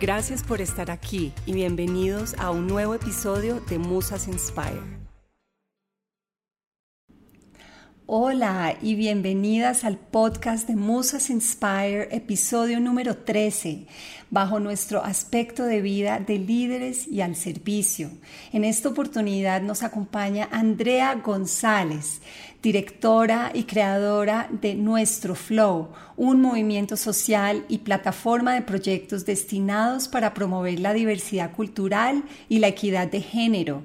Gracias por estar aquí y bienvenidos a un nuevo episodio de Musas Inspire. Hola y bienvenidas al podcast de Musas Inspire, episodio número 13, bajo nuestro aspecto de vida de líderes y al servicio. En esta oportunidad nos acompaña Andrea González, directora y creadora de Nuestro Flow, un movimiento social y plataforma de proyectos destinados para promover la diversidad cultural y la equidad de género.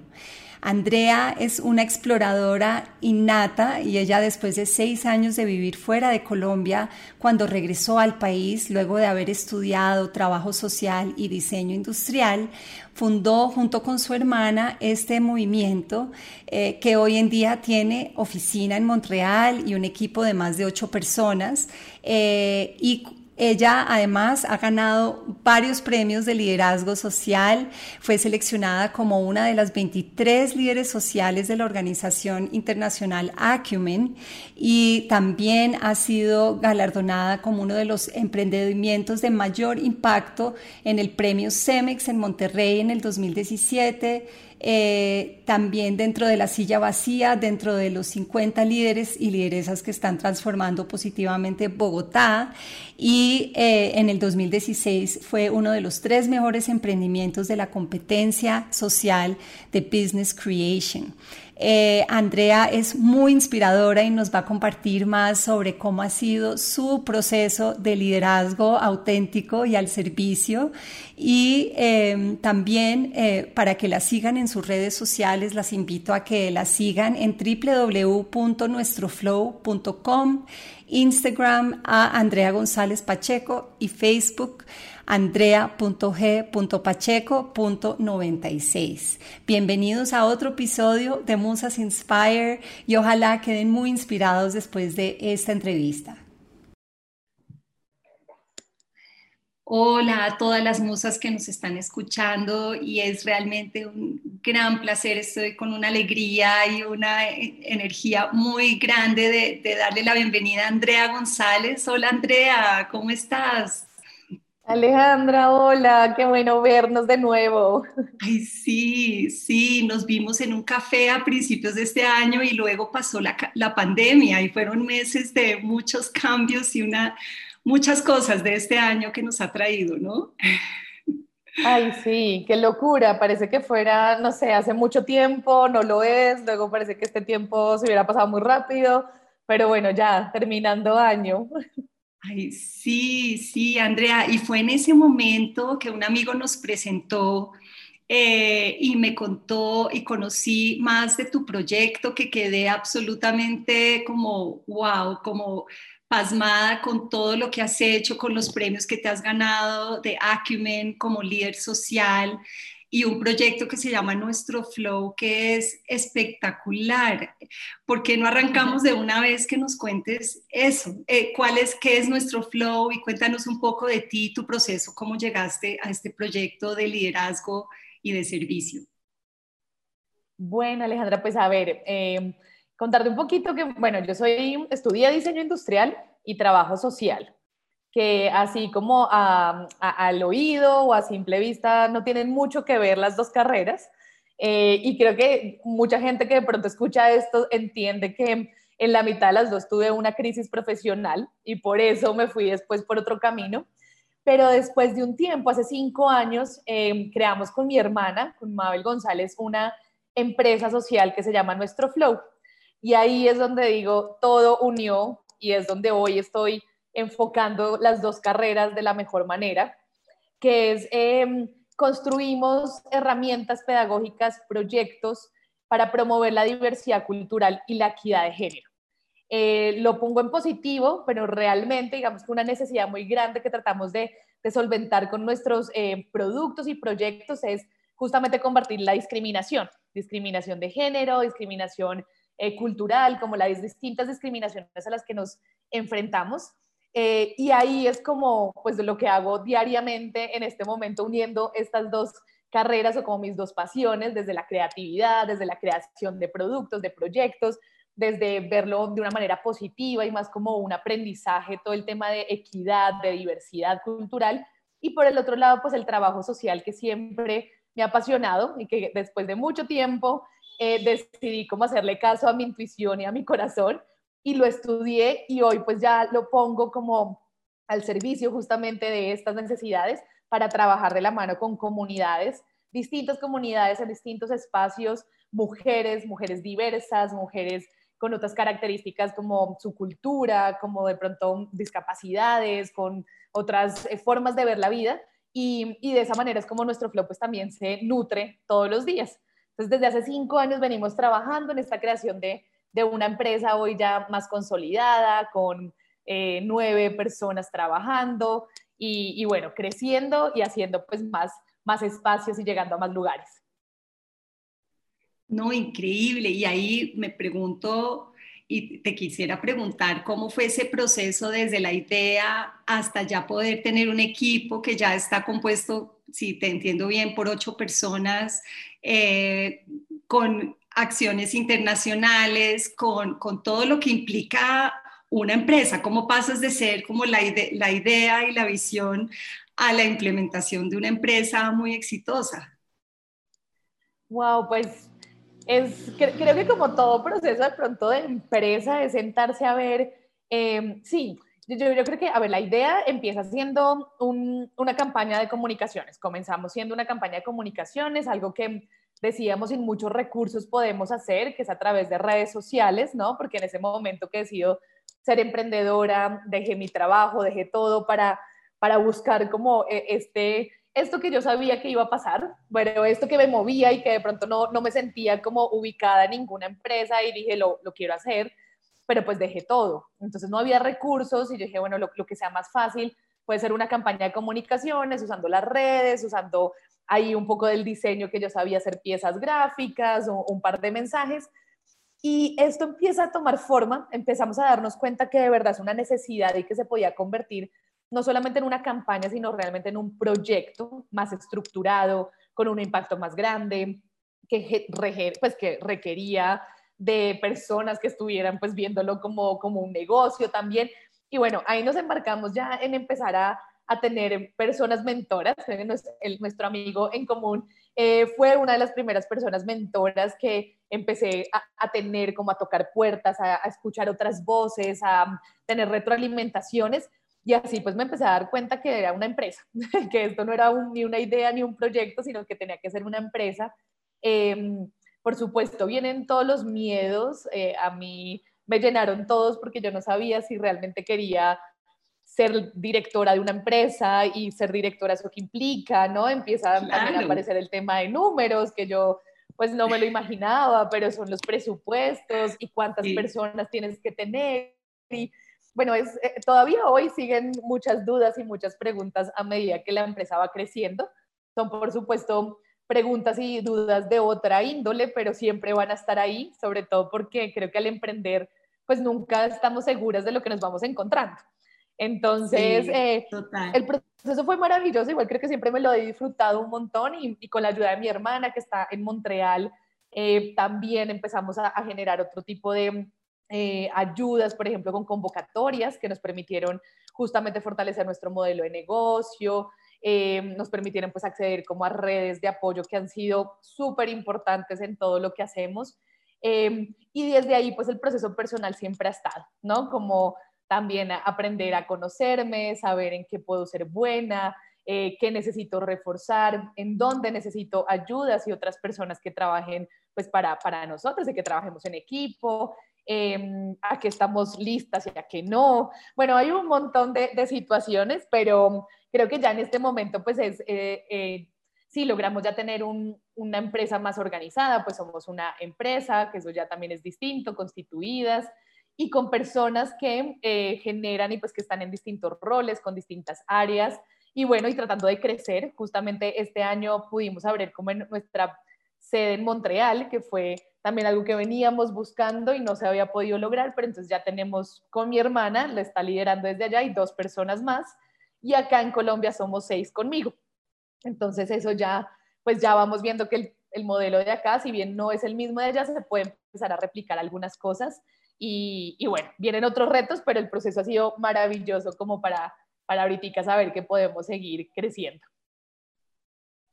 Andrea es una exploradora innata y ella después de seis años de vivir fuera de Colombia, cuando regresó al país luego de haber estudiado trabajo social y diseño industrial, fundó junto con su hermana este movimiento eh, que hoy en día tiene oficina en Montreal y un equipo de más de ocho personas eh, y ella además ha ganado varios premios de liderazgo social, fue seleccionada como una de las 23 líderes sociales de la organización internacional Acumen y también ha sido galardonada como uno de los emprendimientos de mayor impacto en el premio CEMEX en Monterrey en el 2017 eh, también dentro de la silla vacía, dentro de los 50 líderes y lideresas que están transformando positivamente Bogotá. Y eh, en el 2016 fue uno de los tres mejores emprendimientos de la competencia social de Business Creation. Eh, Andrea es muy inspiradora y nos va a compartir más sobre cómo ha sido su proceso de liderazgo auténtico y al servicio. Y em, también eh, para que la sigan en sus redes sociales, las invito a que la sigan en www.nuestroflow.com, Instagram a Andrea González Pacheco y Facebook andrea.g.pacheco.96. Bienvenidos a otro episodio de Musas Inspire y ojalá queden muy inspirados después de esta entrevista. Hola a todas las musas que nos están escuchando y es realmente un gran placer, estoy con una alegría y una energía muy grande de, darle la bienvenida a Andrea González. Hola Andrea, ¿cómo estás? Alejandra, hola, qué bueno vernos de nuevo. Ay, sí, sí, nos vimos en un café a principios de este año y luego pasó la, la pandemia y fueron meses de muchos cambios y una, muchas cosas de este año que nos ha traído, ¿no? Ay, sí, qué locura. Parece que fuera, no sé, hace mucho tiempo, no lo es. Luego parece que este tiempo se hubiera pasado muy rápido. Pero bueno, ya terminando año. Ay, sí, sí, Andrea. Y fue en ese momento que un amigo nos presentó eh, y me contó y conocí más de tu proyecto que quedé absolutamente como, wow, como pasmada con todo lo que has hecho, con los premios que te has ganado de Acumen como líder social y un proyecto que se llama Nuestro Flow, que es espectacular. ¿Por qué no arrancamos de una vez que nos cuentes eso? Eh, ¿Cuál es, qué es Nuestro Flow? Y cuéntanos un poco de ti, tu proceso, cómo llegaste a este proyecto de liderazgo y de servicio. Bueno, Alejandra, pues a ver, eh, contarte un poquito que, bueno, yo soy, estudié diseño industrial y trabajo social, que así como al oído o a simple vista no tienen mucho que ver las dos carreras. Eh, y creo que mucha gente que de pronto escucha esto entiende que en la mitad de las dos tuve una crisis profesional y por eso me fui después por otro camino. Pero después de un tiempo, hace cinco años, eh, creamos con mi hermana, con Mabel González, una empresa social que se llama Nuestro Flow. Y ahí es donde digo, todo unió y es donde hoy estoy enfocando las dos carreras de la mejor manera, que es em, construimos herramientas pedagógicas, proyectos para promover la diversidad cultural y la equidad de género. Eh, lo pongo en positivo, pero realmente digamos que una necesidad muy grande que tratamos de, solventar con nuestros eh, productos y proyectos es justamente combatir la discriminación, discriminación de género, discriminación eh, cultural, como las distintas discriminaciones a las que nos enfrentamos. Eh, y ahí es como pues lo que hago diariamente en este momento uniendo estas dos carreras o como mis dos pasiones, desde la creatividad, desde la creación de productos, de proyectos, desde verlo de una manera positiva y más como un aprendizaje, todo el tema de equidad, de diversidad cultural. Y por el otro lado, pues el trabajo social que siempre me ha apasionado y que después de mucho tiempo eh, decidí cómo hacerle caso a mi intuición y a mi corazón y lo estudié y hoy pues ya lo pongo como al servicio justamente de estas necesidades para trabajar de la mano con comunidades, distintas comunidades en distintos espacios, mujeres, mujeres diversas, mujeres con otras características como su cultura, como de pronto discapacidades, con otras eh, formas de ver la vida. Y, y, de esa manera es como nuestro flow pues también se nutre todos los días. Entonces, desde hace cinco años venimos trabajando en esta creación de, de una empresa hoy ya más consolidada, con eh, nueve personas trabajando y, bueno, creciendo y haciendo pues más, más espacios y llegando a más lugares. No, increíble. Y ahí me pregunto y te quisiera preguntar cómo fue ese proceso desde la idea hasta ya poder tener un equipo que ya está compuesto, si te entiendo bien, por ocho personas eh, con acciones internacionales, con, con, todo lo que implica una empresa, cómo pasas de ser como la, la idea y la visión a la implementación de una empresa muy exitosa. Wow, pues es, creo que como todo proceso de pronto de empresa es sentarse a ver, eh, sí, yo, yo, creo que, a ver, la idea empieza siendo una campaña de comunicaciones. Comenzamos siendo una campaña de comunicaciones, algo que decíamos sin muchos recursos podemos hacer, que es a través de redes sociales, ¿no? Porque en ese momento que decido ser emprendedora, dejé mi trabajo, dejé todo para, para buscar como eh, este, esto que yo sabía que iba a pasar, bueno, esto que me movía y que de pronto no, no me sentía como ubicada en ninguna empresa y dije, lo, lo quiero hacer pero pues dejé todo. Entonces no había recursos y yo dije, bueno, lo, que sea más fácil puede ser una campaña de comunicaciones, usando las redes, usando ahí un poco del diseño que yo sabía hacer piezas gráficas o un par de mensajes. Y esto empieza a tomar forma, empezamos a darnos cuenta que de verdad es una necesidad y que se podía convertir no solamente en una campaña, sino realmente en un proyecto más estructurado, con un impacto más grande, que, pues, que requería de personas que estuvieran pues viéndolo como, como un negocio también. Y bueno, ahí nos embarcamos ya en empezar a, a tener personas mentoras. El, nuestro amigo en común eh, fue una de las primeras personas mentoras que empecé a, tener, como a tocar puertas, a, escuchar otras voces, a tener retroalimentaciones. Y así pues me empecé a dar cuenta que era una empresa, que esto no era ni una idea ni un proyecto, sino que tenía que ser una empresa. Eh, por supuesto, vienen todos los miedos. Eh, a mí me llenaron todos porque yo no sabía si realmente quería ser directora de una empresa y ser directora eso que implica, ¿no? Empieza también a aparecer el tema de números que yo pues no me lo imaginaba, pero son los presupuestos y cuántas personas tienes que tener. Y bueno, es, eh, todavía hoy siguen muchas dudas y muchas preguntas a medida que la empresa va creciendo. Son, por supuesto, preguntas y dudas de otra índole, pero siempre van a estar ahí, sobre todo porque creo que al emprender, pues nunca estamos seguras de lo que nos vamos encontrando. Entonces, eh, el proceso fue maravilloso, igual creo que siempre me lo he disfrutado un montón y, con la ayuda de mi hermana que está en Montreal, Eh, también empezamos a, generar otro tipo de eh, ayudas, por ejemplo, con convocatorias que nos permitieron justamente fortalecer nuestro modelo de negocio, nos permitieron pues acceder como a redes de apoyo que han sido súper importantes en todo lo que hacemos. y desde ahí pues el proceso personal siempre ha estado, ¿no? Como también aprender a conocerme, saber en qué puedo ser buena, eh, qué necesito reforzar, en dónde necesito ayudas y otras personas que trabajen pues para, para nosotros, de que trabajemos en equipo, eh, a que estamos listas y a que no. Bueno, hay un montón de, de situaciones, pero creo que ya en este momento pues es, eh, eh si logramos ya tener una empresa más organizada, pues somos una empresa, que eso ya también es distinto, constituidas y con personas que eh, generan y pues que están en distintos roles, con distintas áreas y bueno, y tratando de crecer, justamente este año pudimos abrir como en nuestra sede en Montreal, que fue también algo que veníamos buscando y no se había podido lograr, pero entonces ya tenemos con mi hermana, la está liderando desde allá y dos personas más, y acá en Colombia somos seis conmigo. Entonces eso ya, pues ya vamos viendo que el, el modelo de acá, si bien no es el mismo de allá, se puede empezar a replicar algunas cosas. Y, bueno, vienen otros retos, pero el proceso ha sido maravilloso como para para ahorita saber que podemos seguir creciendo.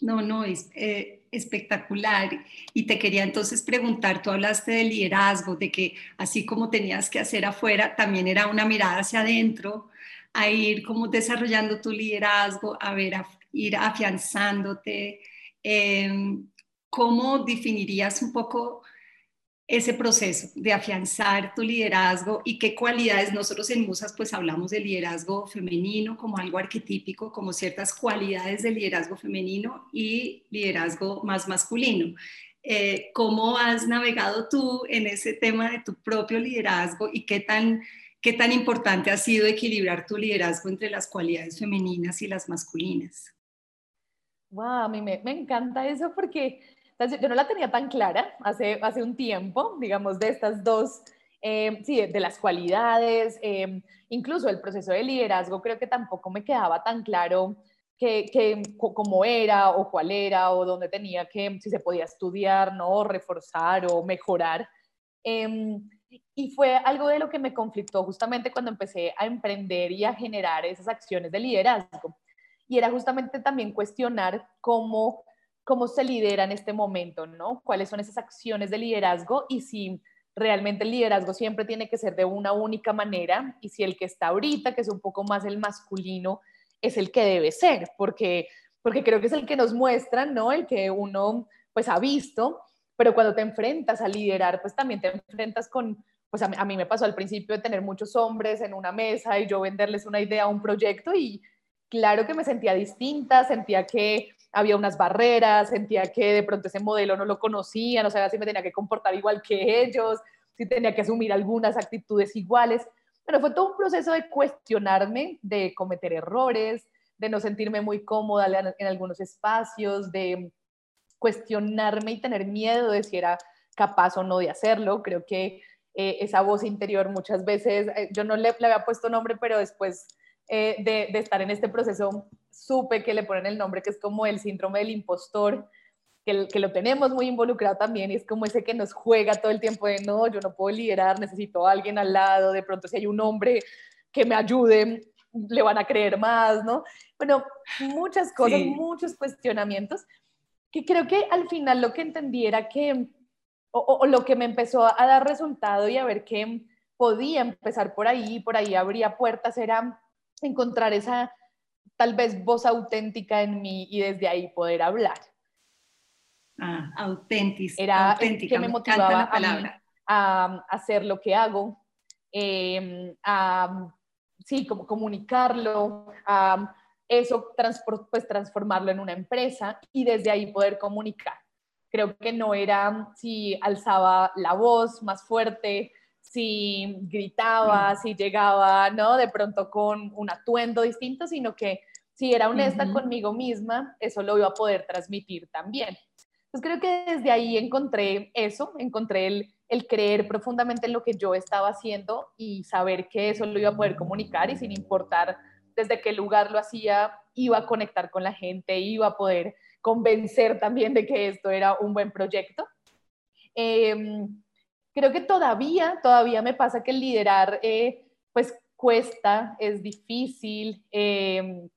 No, no, es eh, espectacular. Y te quería entonces preguntar, tú hablaste de liderazgo, de que así como tenías que hacer afuera, también era una mirada hacia adentro, a ir como desarrollando tu liderazgo, a ver, a ir afianzándote. Em, ¿Cómo definirías un poco ese proceso de afianzar tu liderazgo y qué cualidades nosotros en Musas pues hablamos de liderazgo femenino como algo arquetípico, como ciertas cualidades de liderazgo femenino y liderazgo más masculino. Eh, ¿Cómo has navegado tú en ese tema de tu propio liderazgo y qué tan, qué tan importante ha sido equilibrar tu liderazgo entre las cualidades femeninas y las masculinas? Wow, a mí me, me encanta eso porque entonces, yo no la tenía tan clara hace, hace un tiempo, digamos, de estas dos, eh, sí, de, las cualidades, eh, incluso el proceso de liderazgo, creo que tampoco me quedaba tan claro que, que, cómo era o cuál era o dónde tenía que, si se podía estudiar, ¿no? reforzar o mejorar. Em, y fue algo de lo que me conflictó justamente cuando empecé a emprender y a generar esas acciones de liderazgo. Y era justamente también cuestionar cómo cómo se lidera en este momento, ¿no? ¿Cuáles son esas acciones de liderazgo y si realmente el liderazgo siempre tiene que ser de una única manera y si el que está ahorita, que es un poco más el masculino, es el que debe ser, porque, porque creo que es el que nos muestran, ¿no? El que uno pues ha visto, pero cuando te enfrentas a liderar, pues también te enfrentas con, pues a mí, me pasó al principio de tener muchos hombres en una mesa y yo venderles una idea, un proyecto y claro que me sentía distinta, sentía que había unas barreras, sentía que de pronto ese modelo no lo conocía, no sabía si me tenía que comportar igual que ellos, si tenía que asumir algunas actitudes iguales. Pero fue todo un proceso de cuestionarme, de cometer errores, de no sentirme muy cómoda en algunos espacios, de cuestionarme y tener miedo de si era capaz o no de hacerlo. Creo que eh, esa voz interior muchas veces, eh, yo no le, le, había puesto nombre, pero después eh, de, de, estar en este proceso supe que le ponen el nombre que es como el síndrome del impostor, que, que, lo tenemos muy involucrado también y es como ese que nos juega todo el tiempo de no, yo no puedo liderar, necesito a alguien al lado, de pronto si hay un hombre que me ayude, le van a creer más, ¿no? Bueno, muchas cosas, muchos cuestionamientos, que creo que al final lo que entendí era que, o, o, lo que me empezó a dar resultado y a ver que podía empezar por ahí, por ahí abría puertas, era encontrar esa tal vez voz auténtica en mí y desde ahí poder hablar. Ah, auténtica. Era auténtica, que me, motivaba a, hacer lo que hago, em, a sí, como comunicarlo, a eso pues, transformarlo en una empresa y desde ahí poder comunicar. Creo que no era si alzaba la voz más fuerte, si gritaba, si llegaba, ¿no? De pronto con un atuendo distinto, sino que si era honesta conmigo misma, eso lo iba a poder transmitir también. Entonces creo que desde ahí encontré eso, encontré el, el creer profundamente en lo que yo estaba haciendo y saber que eso lo iba a poder comunicar y sin importar desde qué lugar lo hacía, iba a conectar con la gente, iba a poder convencer también de que esto era un buen proyecto. Em, creo que todavía, todavía me pasa que el liderar, eh, pues cuesta, es difícil, em,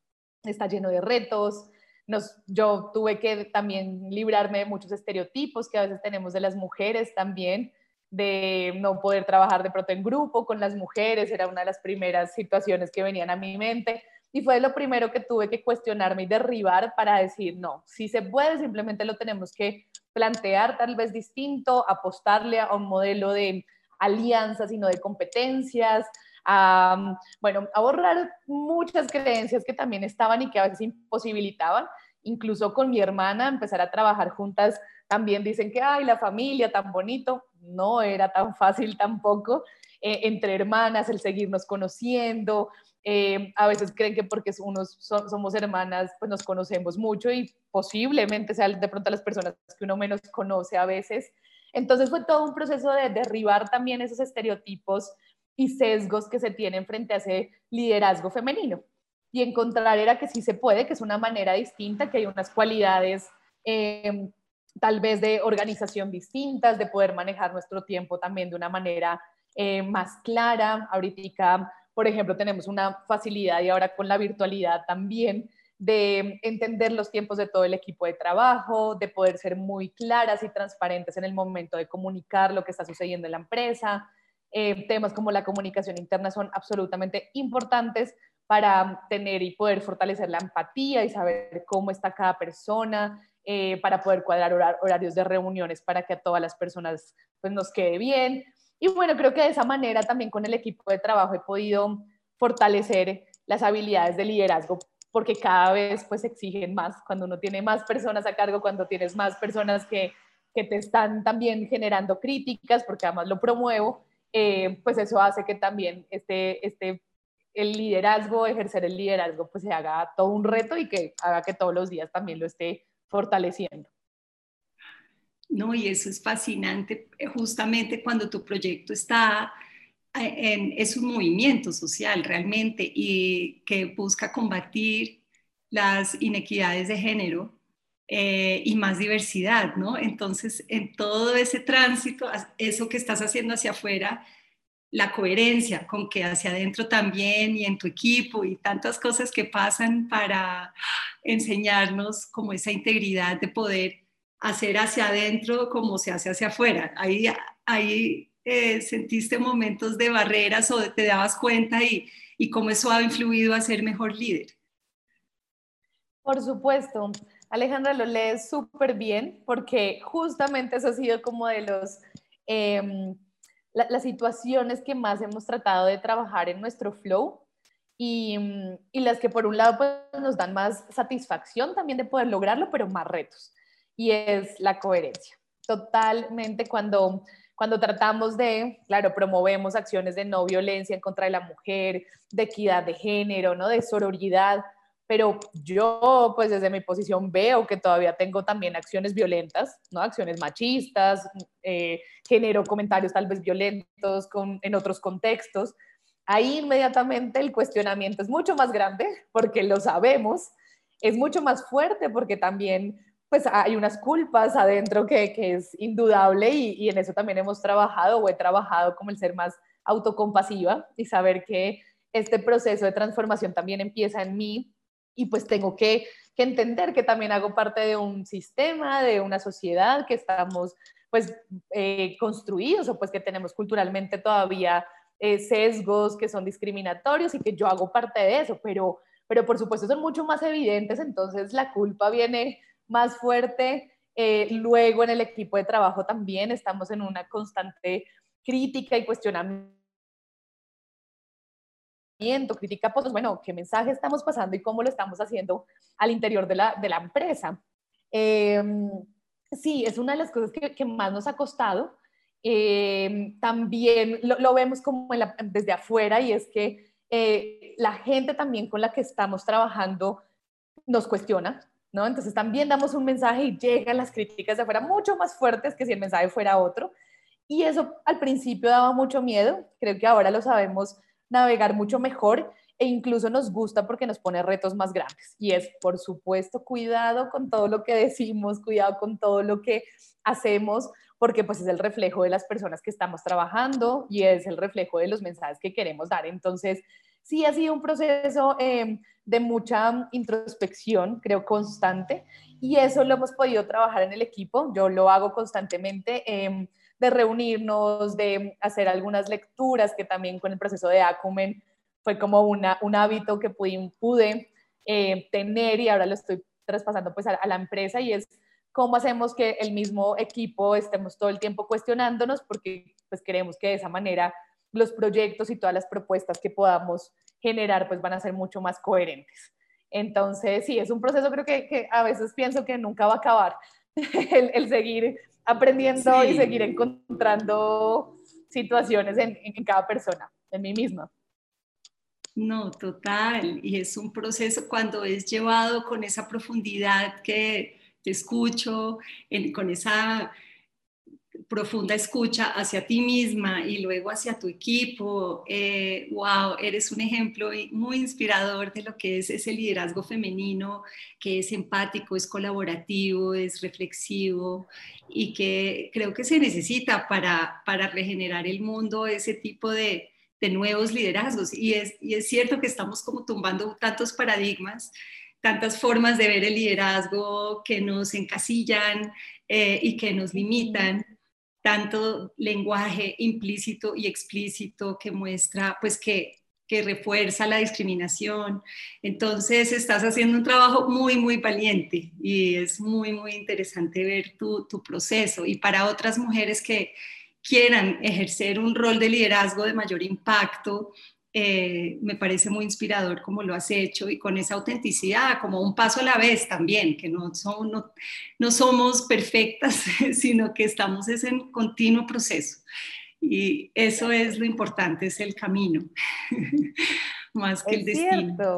está lleno de retos. Nos, yo tuve que también librarme de muchos estereotipos que a veces tenemos de las mujeres también, de no poder trabajar de pronto en grupo con las mujeres, era una de las primeras situaciones que venían a mi mente y fue lo primero que tuve que cuestionarme y derribar para decir, no, si se puede, simplemente lo tenemos que plantear tal vez distinto, apostarle a un modelo de alianzas y no de competencias, bueno, a borrar muchas creencias que también estaban y que a veces imposibilitaban, incluso con mi hermana, empezar a trabajar juntas, también dicen que, ay, la familia, tan bonito, no era tan fácil tampoco, eh, entre hermanas, el seguirnos conociendo, eh, a veces creen que porque unos somos hermanas, pues nos conocemos mucho y posiblemente sean de pronto las personas que uno menos conoce a veces. Entonces fue todo un proceso de derribar también esos estereotipos y sesgos que se tienen frente a ese liderazgo femenino. Y encontrar era que sí se puede, que es una manera distinta, que hay unas cualidades eh, tal vez de organización distintas, de poder manejar nuestro tiempo también de una manera eh, más clara. Ahorita por ejemplo, tenemos una facilidad y ahora con la virtualidad también de entender los tiempos de todo el equipo de trabajo, de poder ser muy claras y transparentes en el momento de comunicar lo que está sucediendo en la empresa. Eh, temas como la comunicación interna son absolutamente importantes para tener y poder fortalecer la empatía y saber cómo está cada persona, eh, para poder cuadrar horarios de reuniones para que a todas las personas pues, nos quede bien. Y bueno, creo que de esa manera también con el equipo de trabajo he podido fortalecer las habilidades de liderazgo porque cada vez pues exigen más cuando uno tiene más personas a cargo, cuando tienes más personas que, que te están también generando críticas, porque además lo promuevo, eh, pues eso hace que también este, este, el liderazgo, ejercer el liderazgo, pues se haga todo un reto y que haga que todos los días también lo esté fortaleciendo. No, y eso es fascinante eh, justamente cuando tu proyecto está eh, en, es un movimiento social realmente y que busca combatir las inequidades de género eh, y más diversidad, ¿no? Entonces, en todo ese tránsito, eso que estás haciendo hacia afuera, la coherencia con que hacia adentro también y en tu equipo y tantas cosas que pasan para enseñarnos como esa integridad de poder hacer hacia adentro como se hace hacia afuera. Ahí, ahí eh, sentiste momentos de barreras o te dabas cuenta y, y cómo eso ha influido a ser mejor líder. Por supuesto. Alejandra lo lees súper bien porque justamente eso ha sido como de los, em, las situaciones que más hemos tratado de trabajar en nuestro flow y, y, las que por un lado pues, nos dan más satisfacción también de poder lograrlo, pero más retos y es la coherencia. Totalmente cuando, cuando tratamos de, claro, promovemos acciones de no violencia en contra de la mujer, de equidad de género, ¿no? de sororidad, pero yo pues desde mi posición veo que todavía tengo también acciones violentas, ¿no? Acciones machistas, eh, genero comentarios tal vez violentos con, en otros contextos. Ahí inmediatamente el cuestionamiento es mucho más grande porque lo sabemos, es mucho más fuerte porque también pues hay unas culpas adentro que, es indudable y, en eso también hemos trabajado o he trabajado como el ser más autocompasiva y saber que este proceso de transformación también empieza en mí y pues tengo que, entender que también hago parte de un sistema, de una sociedad que estamos pues eh, construidos o pues que tenemos culturalmente todavía eh, sesgos que son discriminatorios y que yo hago parte de eso, pero, pero por supuesto son mucho más evidentes, entonces la culpa viene más fuerte. Eh, luego en el equipo de trabajo también estamos en una constante crítica y cuestionamiento crítica, pues bueno, qué mensaje estamos pasando y cómo lo estamos haciendo al interior de la, de la empresa. Em, sí, es una de las cosas que, que más nos ha costado. Em, también lo, vemos como desde afuera y es que eh, la gente también con la que estamos trabajando nos cuestiona, ¿no? Entonces también damos un mensaje y llegan las críticas de afuera mucho más fuertes que si el mensaje fuera otro. Y eso al principio daba mucho miedo, creo que ahora lo sabemos navegar mucho mejor e incluso nos gusta porque nos pone retos más grandes. Y es, por supuesto, cuidado con todo lo que decimos, cuidado con todo lo que hacemos, porque pues es el reflejo de las personas que estamos trabajando y es el reflejo de los mensajes que queremos dar. Entonces, sí ha sido un proceso eh, de mucha introspección, creo, constante, y eso lo hemos podido trabajar en el equipo. Yo lo hago constantemente. Em, de reunirnos, de hacer algunas lecturas, que también con el proceso de Acumen fue como una, un hábito que pude, eh, tener y ahora lo estoy traspasando pues a, la empresa y es cómo hacemos que el mismo equipo estemos todo el tiempo cuestionándonos porque pues queremos que de esa manera los proyectos y todas las propuestas que podamos generar pues van a ser mucho más coherentes. Entonces, sí, es un proceso creo que, que a veces pienso que nunca va a acabar el, el seguir aprendiendo y seguir encontrando situaciones en, en cada persona, en mí misma. No, total. Y es un proceso cuando es llevado con esa profundidad que te escucho, con esa profunda escucha hacia ti misma y luego hacia tu equipo. wow, eh, eres un ejemplo muy inspirador de lo que es ese liderazgo femenino, que es empático, es colaborativo, es reflexivo y que creo que se necesita para, para regenerar el mundo ese tipo de, de nuevos liderazgos. Y es, y es cierto que estamos como tumbando tantos paradigmas tantas formas de ver el liderazgo que nos encasillan eh, y que nos limitan tanto lenguaje implícito y explícito que muestra, pues que, que refuerza la discriminación. Entonces, estás haciendo un trabajo muy, muy valiente y es muy, muy interesante ver tu, tu proceso. Y para otras mujeres que quieran ejercer un rol de liderazgo de mayor impacto, eh, me parece muy inspirador como lo has hecho y con esa autenticidad, como un paso a la vez también, que no, son, no, somos perfectas, sino que estamos en continuo proceso. Y eso es lo importante, es el camino, más que el destino.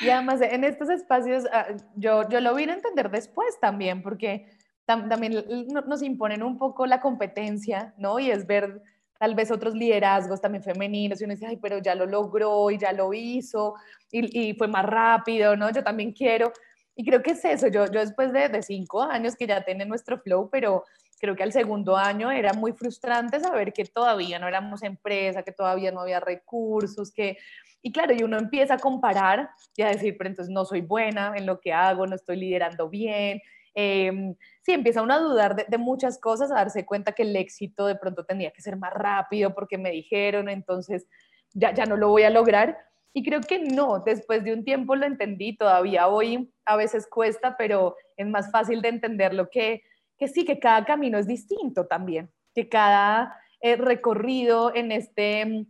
Y además en estos espacios, ah, yo, yo lo vine a entender después también, porque también nos imponen un poco la competencia, ¿no? Y es ver tal vez otros liderazgos también femeninos, y uno dice, ay, pero ya lo logró y ya lo hizo, y, fue más rápido, ¿no? Yo también quiero. Y creo que es eso, yo, yo después de, de cinco años que ya tiene nuestro flow, pero creo que al segundo año era muy frustrante saber que todavía no éramos empresa, que todavía no había recursos, que... Y claro, y uno empieza a comparar y a decir, pero entonces no soy buena en lo que hago, no estoy liderando bien, eh, sí, empieza uno a dudar de, muchas cosas, a darse cuenta que el éxito de pronto tenía que ser más rápido porque me dijeron, entonces ya, ya no lo voy a lograr. Y creo que no, después de un tiempo lo entendí, todavía hoy a veces cuesta, pero es más fácil de entenderlo que, que sí, que cada camino es distinto también, que cada eh, recorrido en este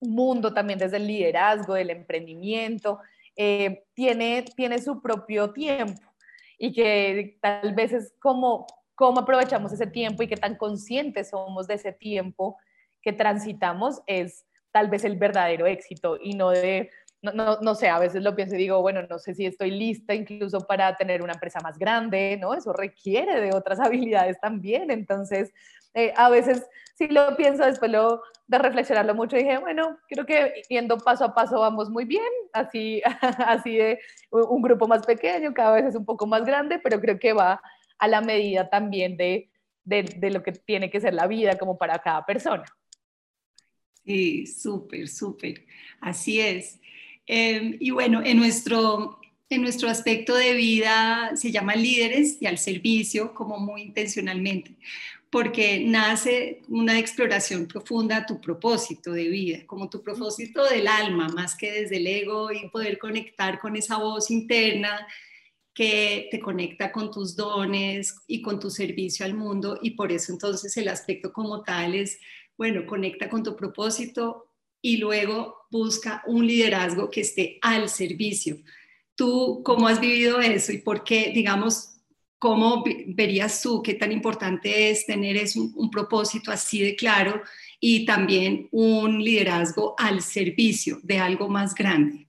mundo también desde el liderazgo, del emprendimiento, eh, tiene, tiene su propio tiempo y que tal vez es como cómo aprovechamos ese tiempo y qué tan conscientes somos de ese tiempo que transitamos es tal vez el verdadero éxito y no de, no, no, no, sé, a veces lo pienso y digo, bueno, no sé si estoy lista incluso para tener una empresa más grande, ¿no? Eso requiere de otras habilidades también, entonces eh, a veces si lo pienso después lo, de reflexionarlo mucho, dije, bueno, creo que yendo paso a paso vamos muy bien, así, así de un grupo más pequeño, cada vez es un poco más grande, pero creo que va a la medida también de, de, de lo que tiene que ser la vida como para cada persona. Sí, súper, súper, así es. Em, y bueno, en nuestro, en nuestro aspecto de vida se llama líderes y al servicio, como muy intencionalmente porque nace una exploración profunda a tu propósito de vida, como tu propósito del alma, más que desde el ego y poder conectar con esa voz interna que te conecta con tus dones y con tu servicio al mundo y por eso entonces el aspecto como tal es, bueno, conecta con tu propósito y luego busca un liderazgo que esté al servicio. ¿Tú cómo has vivido eso y por qué, digamos, ¿Cómo verías tú qué tan importante es tener un, propósito así de claro y también un liderazgo al servicio de algo más grande?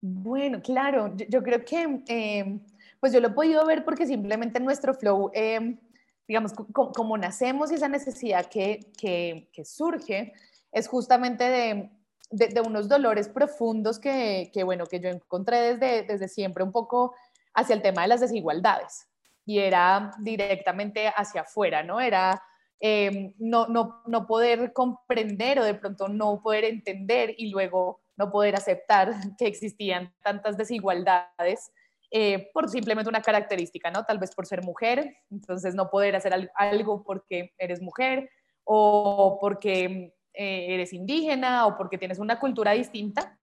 Bueno, claro, yo, creo que em, pues yo lo he podido ver porque simplemente nuestro flow, em, digamos, como nacemos y esa necesidad que, que, surge es justamente de de, unos dolores profundos que, que, bueno, que yo encontré desde, desde siempre un poco hacia el tema de las desigualdades y era directamente hacia afuera, ¿no? Era em, no, no, no poder comprender o de pronto no poder entender y luego no poder aceptar que existían tantas desigualdades eh, por simplemente una característica, ¿no? Tal vez por ser mujer, entonces no poder hacer algo porque eres mujer o porque eh, eres indígena o porque tienes una cultura distinta.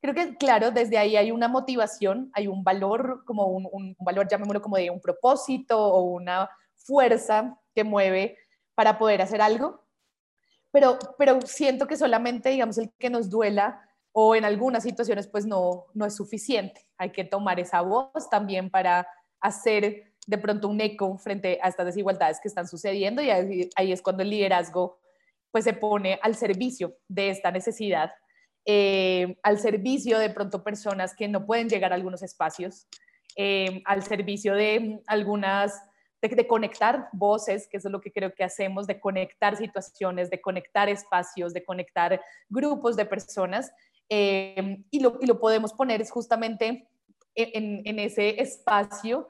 Creo que, claro, desde ahí hay una motivación, hay un valor, como un, un valor, llamémoslo como de un propósito o una fuerza que mueve para poder hacer algo, pero, pero siento que solamente, digamos, el que nos duela o en algunas situaciones pues no, no es suficiente. Hay que tomar esa voz también para hacer de pronto un eco frente a estas desigualdades que están sucediendo y ahí, es cuando el liderazgo pues se pone al servicio de esta necesidad, eh, al servicio de pronto personas que no pueden llegar a algunos espacios, eh, al servicio de algunas, de, conectar voces, que eso es lo que creo que hacemos, de conectar situaciones, de conectar espacios, de conectar grupos de personas Em, y, lo, y, lo, podemos poner justamente en, ese espacio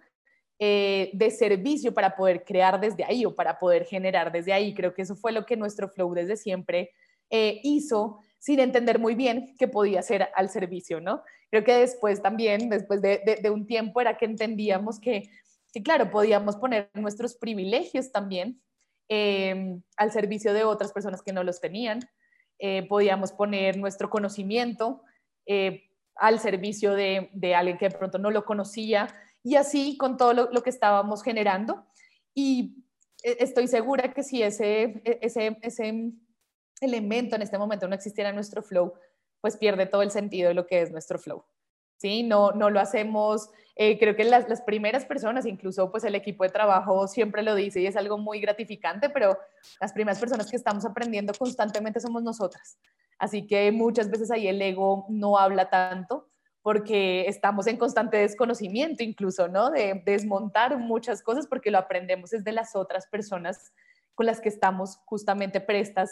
eh, de servicio para poder crear desde ahí o para poder generar desde ahí. Creo que eso fue lo que nuestro flow desde siempre eh, hizo sin entender muy bien qué podía ser al servicio, ¿no? Creo que después también, después de, un tiempo, era que entendíamos que, que, claro, podíamos poner nuestros privilegios también eh, al servicio de otras personas que no los tenían, eh, podíamos poner nuestro conocimiento eh, al servicio de, alguien que de pronto no lo conocía y así con todo lo, que estábamos generando. Y eh, estoy segura que si ese, e, ese, ese elemento en este momento no existiera nuestro flow, pues pierde todo el sentido de lo que es nuestro flow. ¿sí? No, no lo hacemos, eh, creo que las, las, primeras personas, incluso pues el equipo de trabajo siempre lo dice y es algo muy gratificante, pero las primeras personas que estamos aprendiendo constantemente somos nosotras. Así que muchas veces ahí el ego no habla tanto porque estamos en constante desconocimiento incluso, ¿no? De, desmontar muchas cosas porque lo aprendemos desde las otras personas con las que estamos justamente prestas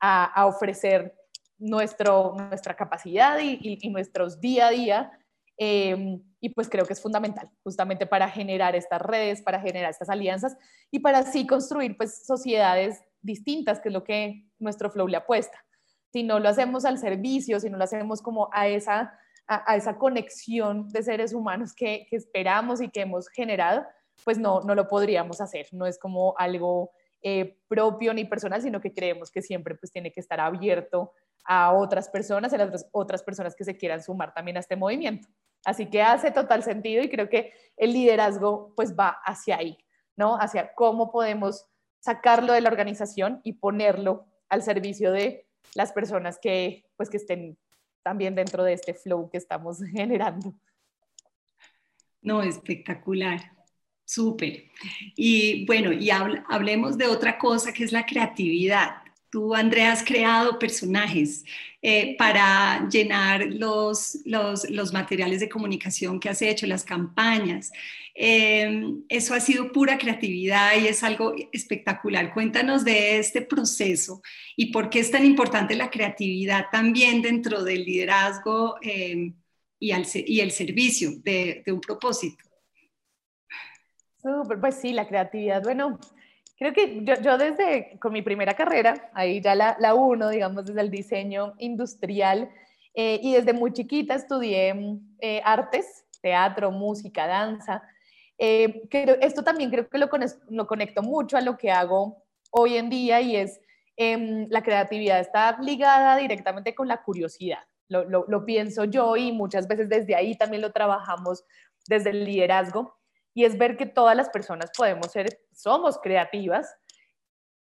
a, ofrecer nuestro, nuestra capacidad y, nuestros día a día Em, y pues creo que es fundamental justamente para generar estas redes, para generar estas alianzas y para así construir pues sociedades distintas, que es lo que nuestro flow le apuesta. Si no lo hacemos al servicio, si no lo hacemos como a esa, a, esa conexión de seres humanos que, que, esperamos y que hemos generado, pues no, no lo podríamos hacer. No es como algo eh, propio ni personal, sino que creemos que siempre pues tiene que estar abierto a otras personas, a las otras, personas que se quieran sumar también a este movimiento. Así que hace total sentido y creo que el liderazgo pues va hacia ahí, ¿no? Hacia cómo podemos sacarlo de la organización y ponerlo al servicio de las personas que pues que estén también dentro de este flow que estamos generando. No, espectacular. Súper. Y bueno, y hablemos de otra cosa que es la creatividad. Tú, Andrea, has creado personajes eh, para llenar los, los, materiales de comunicación que has hecho, las campañas. Em, eso ha sido pura creatividad y es algo espectacular. Cuéntanos de este proceso y por qué es tan importante la creatividad también dentro del liderazgo em, y, y, el servicio de, de un propósito. Pues sí, la creatividad, bueno, Creo que yo, yo, desde con mi primera carrera, ahí ya la, la uno, digamos, desde el diseño industrial, eh, y desde muy chiquita estudié eh, artes, teatro, música, danza. Eh, esto también creo que lo, lo, conecto mucho a lo que hago hoy en día y es em, la creatividad está ligada directamente con la curiosidad. Lo, lo, lo pienso yo y muchas veces desde ahí también lo trabajamos desde el liderazgo y es ver que todas las personas podemos ser, somos creativas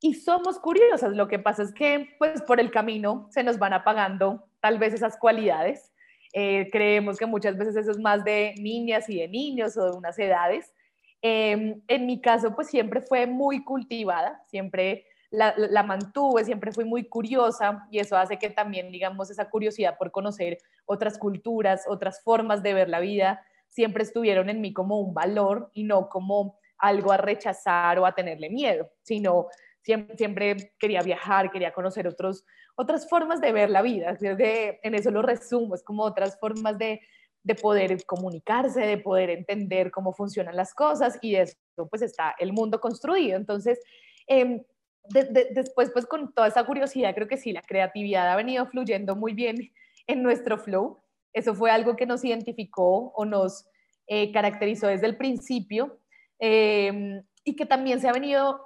y somos curiosas. Lo que pasa es que pues por el camino se nos van apagando tal vez esas cualidades. Eh, creemos que muchas veces eso es más de niñas y de niños o de unas edades. Em, en mi caso pues siempre fue muy cultivada, siempre la, la, mantuve, siempre fui muy curiosa y eso hace que también, digamos, esa curiosidad por conocer otras culturas, otras formas de ver la vida, siempre estuvieron en mí como un valor y no como algo a rechazar o a tenerle miedo, sino siempre, quería viajar, quería conocer otros, otras formas de ver la vida. Creo que en eso lo resumo, es como otras formas de, de poder comunicarse, de poder entender cómo funcionan las cosas y eso pues está el mundo construido. Entonces, eh, después, pues con toda esa curiosidad, creo que sí, la creatividad ha venido fluyendo muy bien en nuestro flow. Eso fue algo que nos identificó o nos eh, caracterizó desde el principio em, y que también se ha venido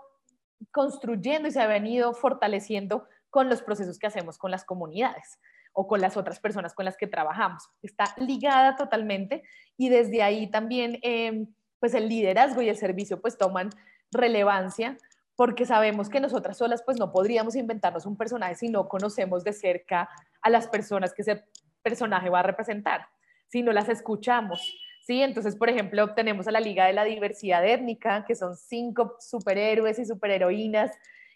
construyendo y se ha venido fortaleciendo con los procesos que hacemos con las comunidades o con las otras personas con las que trabajamos. Está ligada totalmente y desde ahí también em, pues el liderazgo y el servicio pues toman relevancia porque sabemos que nosotras solas pues no podríamos inventarnos un personaje si no conocemos de cerca a las personas que ese personaje va a representar, si no las escuchamos. ¿sí? Entonces, por ejemplo, tenemos a la Liga de la Diversidad Étnica, que son cinco superhéroes y superheroínas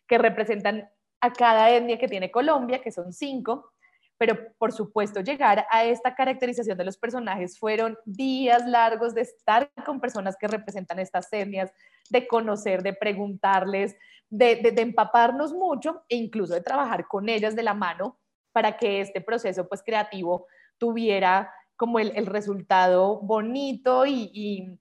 que representan a cada etnia que tiene Colombia, que son cinco, pero por supuesto llegar a esta caracterización de los personajes fueron días largos de estar con personas que representan estas etnias, de conocer, de preguntarles, de, empaparnos mucho e incluso de trabajar con ellas de la mano para que este proceso pues creativo tuviera como el, resultado bonito y,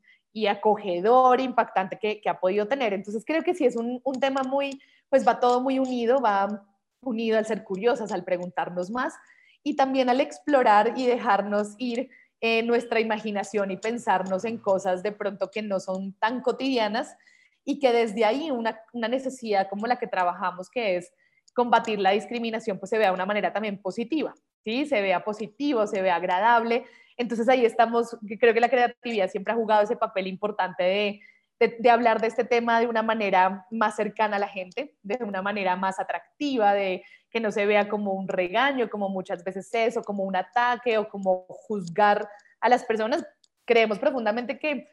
acogedor, impactante que, ha podido tener. Entonces creo que sí es un, un tema muy, pues va todo muy unido, va unido al ser curiosas, al preguntarnos más y también al explorar y dejarnos ir en nuestra imaginación y pensarnos en cosas de pronto que no son tan cotidianas y que desde ahí una, necesidad como la que trabajamos, que es combatir la discriminación, pues se vea de una manera también positiva, ¿sí? Se vea positivo, se vea agradable. Entonces ahí estamos, creo que la creatividad siempre ha jugado ese papel importante de, de, hablar de este tema de una manera más cercana a la gente, de una manera más atractiva, de que no se vea como un regaño, como muchas veces eso, como un ataque o como juzgar a las personas. Creemos profundamente que,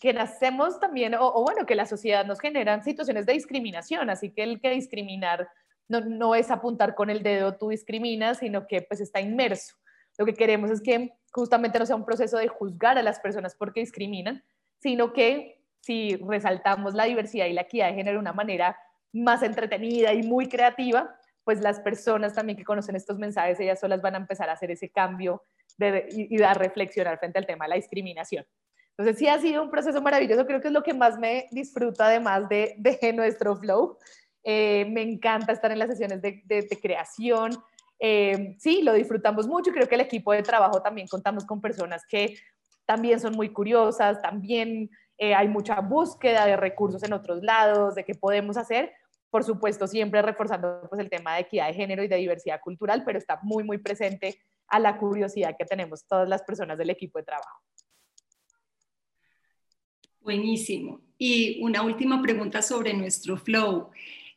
que, nacemos también, o, bueno, que la sociedad nos generan situaciones de discriminación, así que el que discriminar no, es apuntar con el dedo tú discriminas, sino que pues está inmerso. Lo que queremos es que justamente no sea un proceso de juzgar a las personas porque discriminan, sino que si resaltamos la diversidad y la equidad de género de una manera más entretenida y muy creativa, pues las personas también que conocen estos mensajes, ellas solas van a empezar a hacer ese cambio de, y, a reflexionar frente al tema de la discriminación. Entonces sí ha sido un proceso maravilloso, creo que es lo que más me disfruta además de, de nuestro flow. Eh, me encanta estar en las sesiones de, creación. Eh, sí, lo disfrutamos mucho. Creo que el equipo de trabajo también contamos con personas que también son muy curiosas, también eh, hay mucha búsqueda de recursos en otros lados, de qué podemos hacer. Por supuesto, siempre reforzando pues, el tema de equidad de género y de diversidad cultural, pero está muy, muy presente a la curiosidad que tenemos todas las personas del equipo de trabajo. Buenísimo. Y una última pregunta sobre nuestro flow.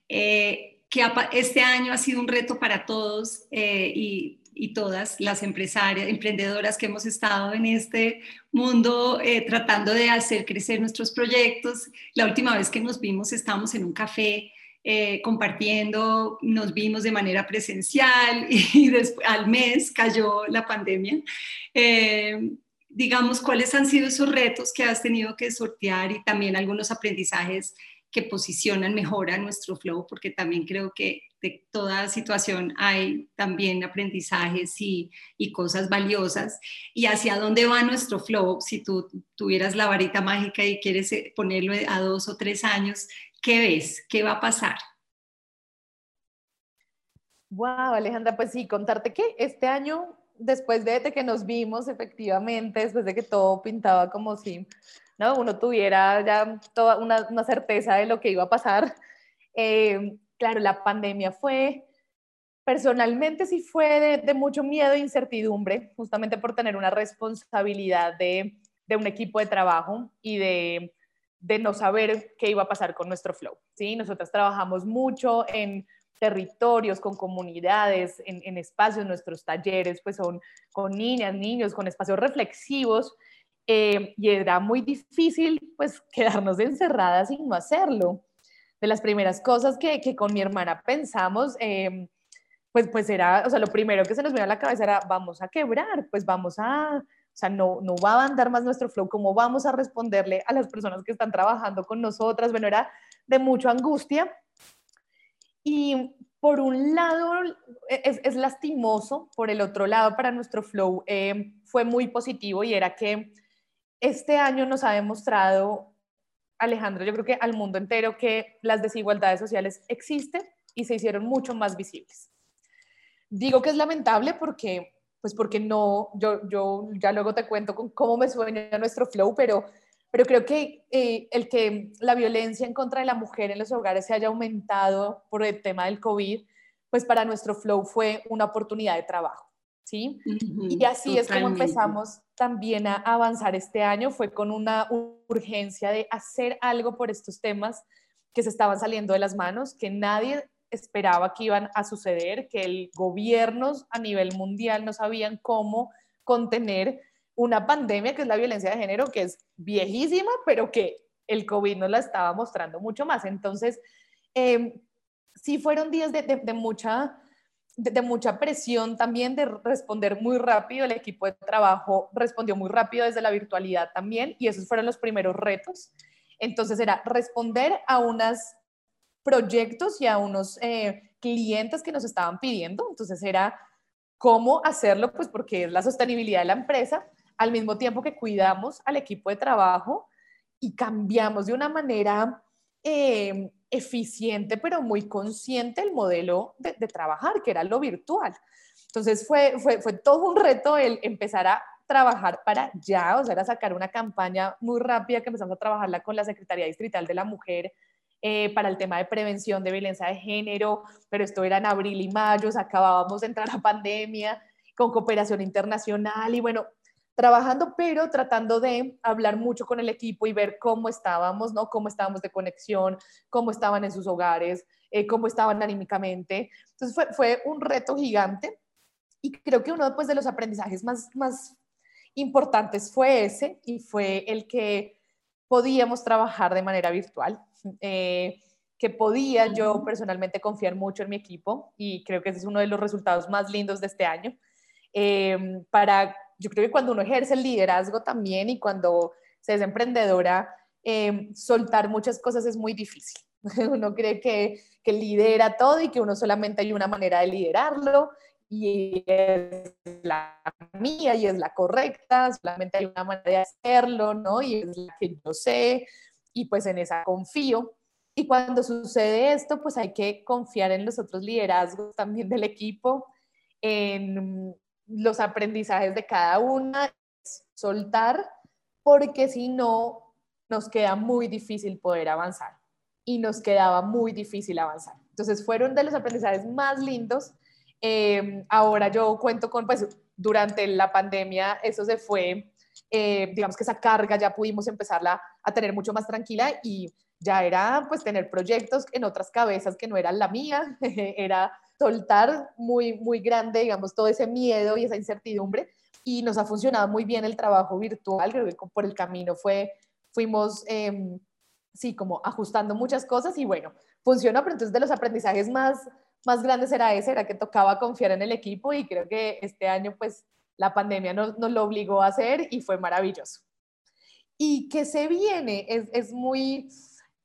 Eh, que este año ha sido un reto para todos eh, y y todas las empresarias, emprendedoras que hemos estado en este mundo eh, tratando de hacer crecer nuestros proyectos. La última vez que nos vimos estábamos en un café eh, compartiendo, nos vimos de manera presencial y después, al mes cayó la pandemia. Eh, digamos, ¿cuáles han sido esos retos que has tenido que sortear y también algunos aprendizajes que posicionan mejor a nuestro flow? Porque también creo que de toda situación hay también aprendizajes y, y, cosas valiosas. ¿Y hacia dónde va nuestro flow? Si tú tuvieras la varita mágica y quieres eh, ponerlo a dos o tres años, ¿qué ves? ¿Qué va a pasar? Wow, Alejandra, pues sí, contarte que este año, después de, que nos vimos efectivamente, después de que todo pintaba como si ¿no? uno tuviera ya toda una, una certeza de lo que iba a pasar, eh, claro, la pandemia fue, personalmente sí fue de, mucho miedo e incertidumbre, justamente por tener una responsabilidad de, un equipo de trabajo y de, no saber qué iba a pasar con nuestro flow. ¿sí? Nosotras trabajamos mucho en territorios, con comunidades, en, espacios, nuestros talleres, pues son con niñas, niños, con espacios reflexivos, eh, y era muy difícil pues quedarnos encerradas y no hacerlo de las primeras cosas que, que con mi hermana pensamos, em, pues, pues era, o sea, lo primero que se nos vino a la cabeza era, vamos a quebrar, pues vamos a, o sea, no, no va a andar más nuestro flow, ¿cómo vamos a responderle a las personas que están trabajando con nosotras? Bueno, era de mucha angustia. Y por un lado es, lastimoso, por el otro lado para nuestro flow eh, fue muy positivo y era que este año nos ha demostrado, Alejandro, yo creo que al mundo entero que las desigualdades sociales existen y se hicieron mucho más visibles. Digo que es lamentable porque, pues porque no, yo, yo ya luego te cuento con cómo me sueña nuestro flow, pero pero creo que eh, el que la violencia en contra de la mujer en los hogares se haya aumentado por el tema del COVID, pues para nuestro flow fue una oportunidad de trabajo, ¿sí? y así es como empezamos también a avanzar este año, fue con una urgencia de hacer algo por estos temas que se estaban saliendo de las manos, que nadie esperaba que iban a suceder, que el gobiernos a nivel mundial no sabían cómo contener una pandemia que es la violencia de género, que es viejísima, pero que el COVID nos la estaba mostrando mucho más. Entonces, eh, sí fueron días de, mucha, de, mucha presión también, de responder muy rápido. El equipo de trabajo respondió muy rápido desde la virtualidad también, y esos fueron los primeros retos. Entonces, era responder a unos proyectos y a unos eh, clientes que nos estaban pidiendo. Entonces, era cómo hacerlo, pues porque es la sostenibilidad de la empresa, al mismo tiempo que cuidamos al equipo de trabajo y cambiamos de una manera eh, eficiente, pero muy consciente el modelo de, trabajar, que era lo virtual. Entonces fue, fue, fue todo un reto el empezar a trabajar para ya, o sea, era sacar una campaña muy rápida que empezamos a trabajarla con la Secretaría Distrital de la Mujer eh, para el tema de prevención de violencia de género, pero esto era en abril y mayo, acabábamos de entrar a pandemia con cooperación internacional y bueno, trabajando, pero tratando de hablar mucho con el equipo y ver cómo estábamos, ¿no? Cómo estábamos de conexión, cómo estaban en sus hogares, eh, cómo estaban anímicamente. Entonces fue, fue, un reto gigante y creo que uno pues, de los aprendizajes más, más importantes fue ese y fue el que podíamos trabajar de manera virtual. Eh, que podía yo personalmente confiar mucho en mi equipo y creo que ese es uno de los resultados más lindos de este año. Eh, para yo creo que cuando uno ejerce el liderazgo también y cuando se es emprendedora, em, soltar muchas cosas es muy difícil. Uno cree que, que lidera todo y que uno solamente hay una manera de liderarlo y es la mía y es la correcta, solamente hay una manera de hacerlo, ¿no? Y es la que yo sé y pues en esa confío. Y cuando sucede esto, pues hay que confiar en los otros liderazgos también del equipo, en los aprendizajes de cada una, soltar, porque si no, nos queda muy difícil poder avanzar y nos quedaba muy difícil avanzar. Entonces fueron de los aprendizajes más lindos. Em, ahora yo cuento con, pues durante la pandemia eso se fue, eh, digamos que esa carga ya pudimos empezarla a tener mucho más tranquila y ya era pues tener proyectos en otras cabezas que no eran la mía, era soltar muy, muy grande, digamos, todo ese miedo y esa incertidumbre. Y nos ha funcionado muy bien el trabajo virtual, creo que por el camino fue, fuimos, eh, sí, como ajustando muchas cosas y bueno, funcionó, pero entonces de los aprendizajes más, más grandes era ese, era que tocaba confiar en el equipo y creo que este año pues la pandemia nos, nos lo obligó a hacer y fue maravilloso. Y que se viene es, es muy,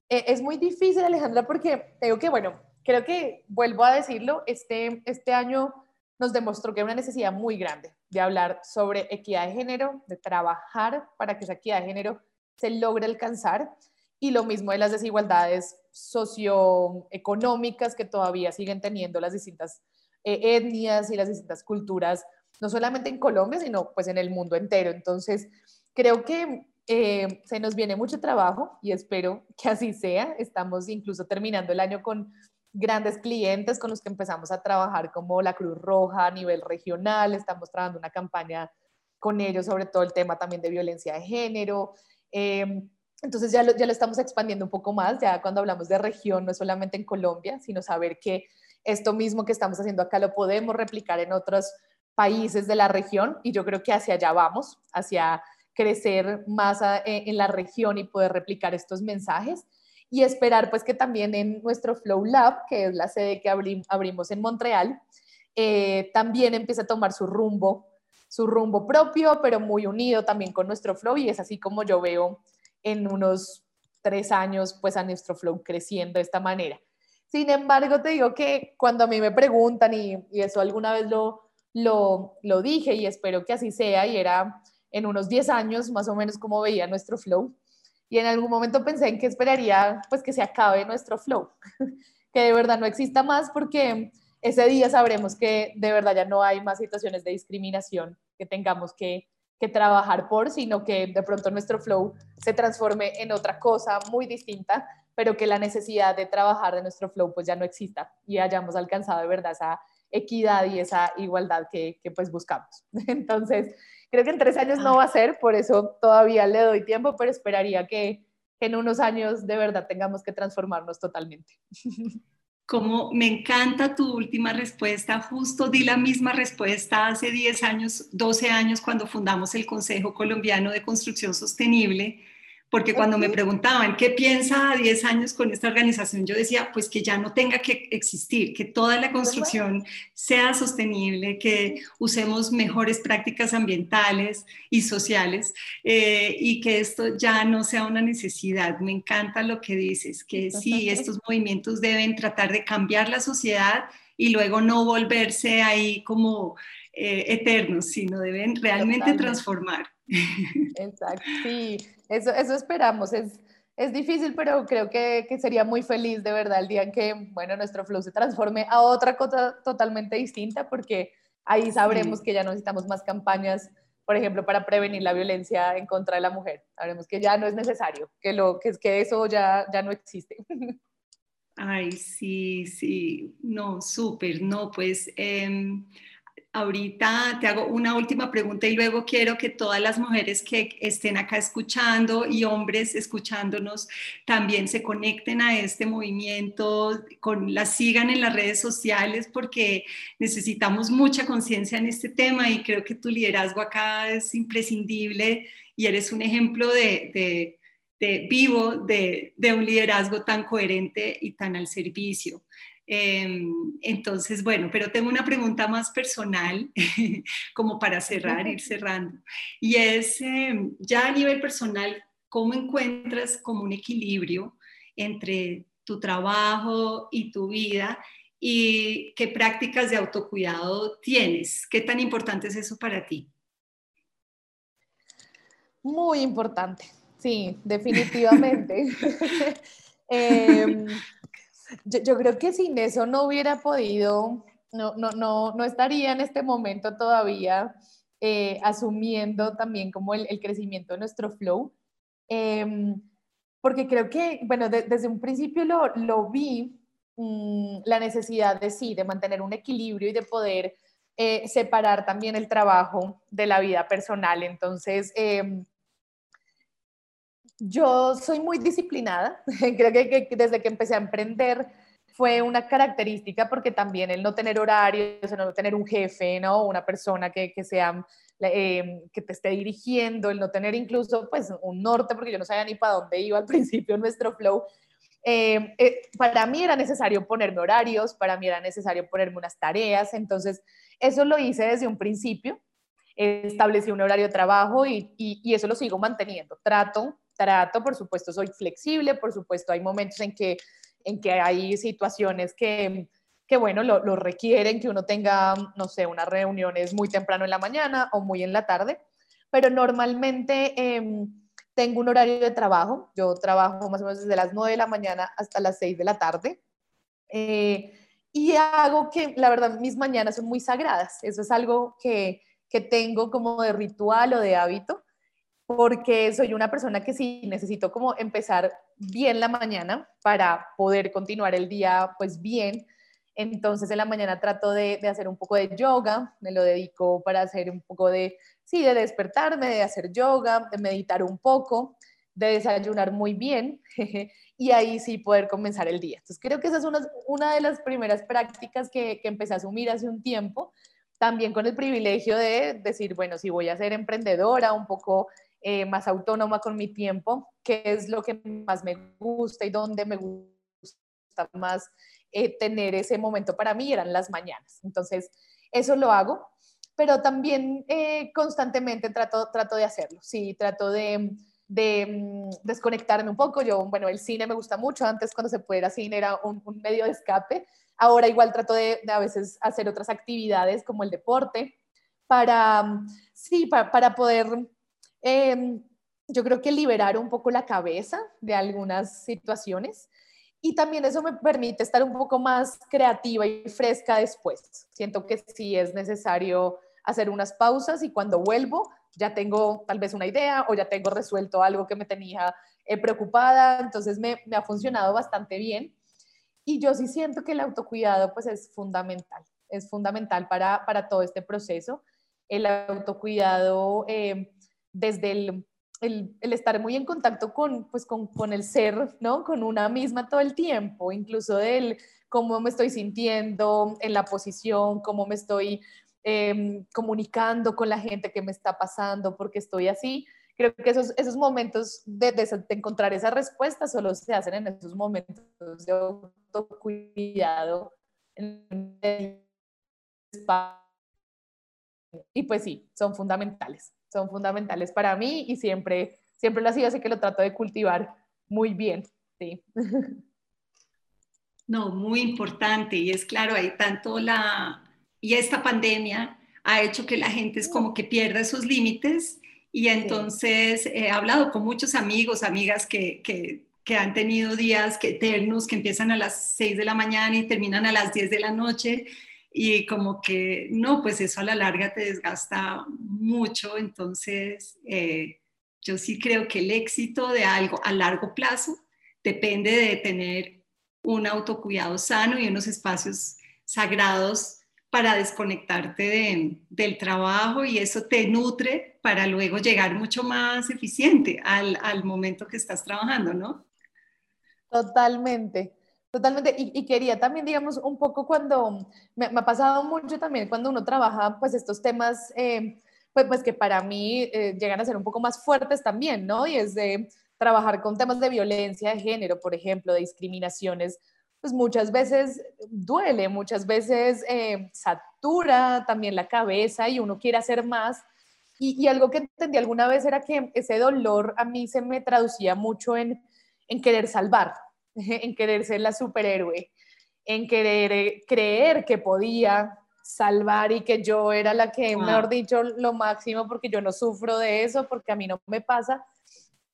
e, es muy difícil, Alejandra, porque tengo que, bueno, creo que, vuelvo a decirlo, este, este año nos demostró que hay una necesidad muy grande de hablar sobre equidad de género, de trabajar para que esa equidad de género se logre alcanzar y lo mismo de las desigualdades socioeconómicas que todavía siguen teniendo las distintas eh, etnias y las distintas culturas, no solamente en Colombia, sino pues en el mundo entero. Entonces, creo que eh, se nos viene mucho trabajo y espero que así sea. Estamos incluso terminando el año con grandes clientes con los que empezamos a trabajar como la Cruz Roja a nivel regional, estamos trabajando una campaña con ellos sobre todo el tema también de violencia de género. Em, entonces ya lo, ya lo estamos expandiendo un poco más, ya cuando hablamos de región, no es solamente en Colombia, sino saber que esto mismo que estamos haciendo acá lo podemos replicar en otros países de la región y yo creo que hacia allá vamos, hacia crecer más en la región y poder replicar estos mensajes y esperar pues que también en nuestro Flow Lab, que es la sede que abrimos en Montreal, eh, también empiece a tomar su rumbo, su rumbo propio, pero muy unido también con nuestro Flow y es así como yo veo en unos tres años pues a nuestro Flow creciendo de esta manera. Sin embargo, te digo que cuando a mí me preguntan, y, eso alguna vez lo, lo, lo dije y espero que así sea, y era en unos 10 años más o menos como veía nuestro flow. Y en algún momento pensé en que esperaría pues que se acabe nuestro flow, que de verdad no exista más porque ese día sabremos que de verdad ya no hay más situaciones de discriminación que tengamos que, que trabajar por, sino que de pronto nuestro flow se transforme en otra cosa muy distinta, pero que la necesidad de trabajar de nuestro flow pues ya no exista y hayamos alcanzado de verdad esa equidad y esa igualdad que, que pues buscamos. Entonces, creo que en tres años no va a ser, por eso todavía le doy tiempo, pero esperaría que, que en unos años de verdad tengamos que transformarnos totalmente. Como me encanta tu última respuesta, justo di la misma respuesta hace 10 años, 12 años cuando fundamos el Consejo Colombiano de Construcción Sostenible porque cuando me preguntaban qué piensa a 10 años con esta organización, yo decía, pues que ya no tenga que existir, que toda la construcción sea sostenible, que usemos mejores prácticas ambientales y sociales eh, y que esto ya no sea una necesidad. Me encanta lo que dices, que sí, estos movimientos deben tratar de cambiar la sociedad y luego no volverse ahí como eh, eternos, sino deben realmente transformar. Exacto, sí. Eso, eso esperamos. Es, es difícil, pero creo que, que, sería muy feliz de verdad el día en que, bueno, nuestro flow se transforme a otra cosa totalmente distinta, porque ahí sabremos que ya no necesitamos más campañas, por ejemplo, para prevenir la violencia en contra de la mujer. Sabremos que ya no es necesario, que, lo, que, que eso ya, ya no existe. Ay, sí, sí, no, súper, no, pues... Eh ahorita te hago una última pregunta y luego quiero que todas las mujeres que estén acá escuchando y hombres escuchándonos también se conecten a este movimiento, con, las sigan en las redes sociales porque necesitamos mucha conciencia en este tema y creo que tu liderazgo acá es imprescindible y eres un ejemplo de, vivo de un liderazgo tan coherente y tan al servicio. Em, entonces, bueno, pero tengo una pregunta más personal, como para cerrar, ir cerrando. Y es, em, ya a nivel personal, ¿cómo encuentras como un equilibrio entre tu trabajo y tu vida? ¿Y qué prácticas de autocuidado tienes? ¿Qué tan importante es eso para ti? Muy importante, sí, definitivamente. eh, yo, creo que sin eso no hubiera podido, no, no, no, no estaría en este momento todavía eh, asumiendo también como el, el, crecimiento de nuestro flow. Em, porque creo que, bueno, desde un principio lo, lo vi, mm, la necesidad de sí, de mantener un equilibrio y de poder eh, separar también el trabajo de la vida personal. Entonces, eh, yo soy muy disciplinada, creo que, desde que empecé a emprender fue una característica porque también el no tener horarios, el no tener un jefe, ¿no? Una persona que, que sea, eh, que te esté dirigiendo, el no tener incluso pues un norte, porque yo no sabía ni para dónde iba al principio nuestro flow. Eh, eh, para mí era necesario ponerme horarios, para mí era necesario ponerme unas tareas, entonces eso lo hice desde un principio, establecí un horario de trabajo y, y, y eso lo sigo manteniendo. Trato trato, por supuesto soy flexible, por supuesto hay momentos en que, en que hay situaciones que, que bueno, lo, lo, requieren, que uno tenga, no sé, unas reuniones muy temprano en la mañana o muy en la tarde, pero normalmente eh, tengo un horario de trabajo, yo trabajo más o menos desde las 9 de la mañana hasta las 6 de la tarde. Eh, y hago que, la verdad, mis mañanas son muy sagradas. Eso es algo que, que tengo como de ritual o de hábito porque soy una persona que sí necesito como empezar bien la mañana para poder continuar el día pues bien. Entonces en la mañana trato de, hacer un poco de yoga, me lo dedico para hacer un poco de, sí, de despertarme, de hacer yoga, de meditar un poco, de desayunar muy bien y ahí sí poder comenzar el día. Entonces creo que esa es una, una de las primeras prácticas que, que empecé a asumir hace un tiempo, también con el privilegio de decir, bueno, si voy a ser emprendedora, un poco eh, más autónoma con mi tiempo, qué es lo que más me gusta y dónde me gusta más eh, tener ese momento para mí, eran las mañanas. Entonces, eso lo hago, pero también eh, constantemente trato, trato de hacerlo, sí, trato de, de mm, desconectarme un poco. Yo, bueno, el cine me gusta mucho. Antes, cuando se pudiera cine, era un, medio de escape. Ahora igual trato de, a veces hacer otras actividades como el deporte para, mm, sí, para, poder, em, yo creo que liberar un poco la cabeza de algunas situaciones. Y también eso me permite estar un poco más creativa y fresca después. Siento que sí es necesario hacer unas pausas y cuando vuelvo ya tengo tal vez una idea o ya tengo resuelto algo que me tenía eh, preocupada, entonces me, ha funcionado bastante bien. Y yo sí siento que el autocuidado pues es fundamental, es fundamental para, todo este proceso. El autocuidado eh, desde el, el, estar muy en contacto con, pues, con, con, el ser, ¿no? Con una misma todo el tiempo, incluso del cómo me estoy sintiendo en la posición, cómo me estoy Em, comunicando con la gente que me está pasando, porque estoy así. Creo que esos, esos momentos de, de, encontrar esa respuesta solo se hacen en esos momentos de autocuidado. Y pues sí, son fundamentales, son fundamentales para mí y siempre, siempre lo ha sido, así que lo trato de cultivar muy bien. Sí. No, muy importante. Y es claro, hay tanto la, y esta pandemia ha hecho que la gente es como que pierda esos límites y entonces he hablado con muchos amigos, amigas que, que, que, han tenido días que eternos, que empiezan a las 6 de la mañana y terminan a las 10 de la noche y como que no, pues eso a la larga te desgasta mucho, entonces eh, yo sí creo que el éxito de algo a largo plazo depende de tener un autocuidado sano y unos espacios sagrados para desconectarte del trabajo y eso te nutre para luego llegar mucho más eficiente al, al momento que estás trabajando, ¿no? Totalmente, totalmente. Y, quería también, digamos, un poco cuando, me, ha pasado mucho también cuando uno trabaja, pues estos temas, eh, pues, pues que para mí eh, llegan a ser un poco más fuertes también, ¿no? Y es de trabajar con temas de violencia de género, por ejemplo, de discriminaciones pues muchas veces duele, muchas veces eh, satura también la cabeza y uno quiere hacer más. Y, algo que entendí alguna vez era que ese dolor a mí se me traducía mucho en, en querer salvar, en querer ser la superhéroe, en querer eh, creer que podía salvar y que yo era la que, mejor dicho, lo máximo porque yo no sufro de eso, porque a mí no me pasa.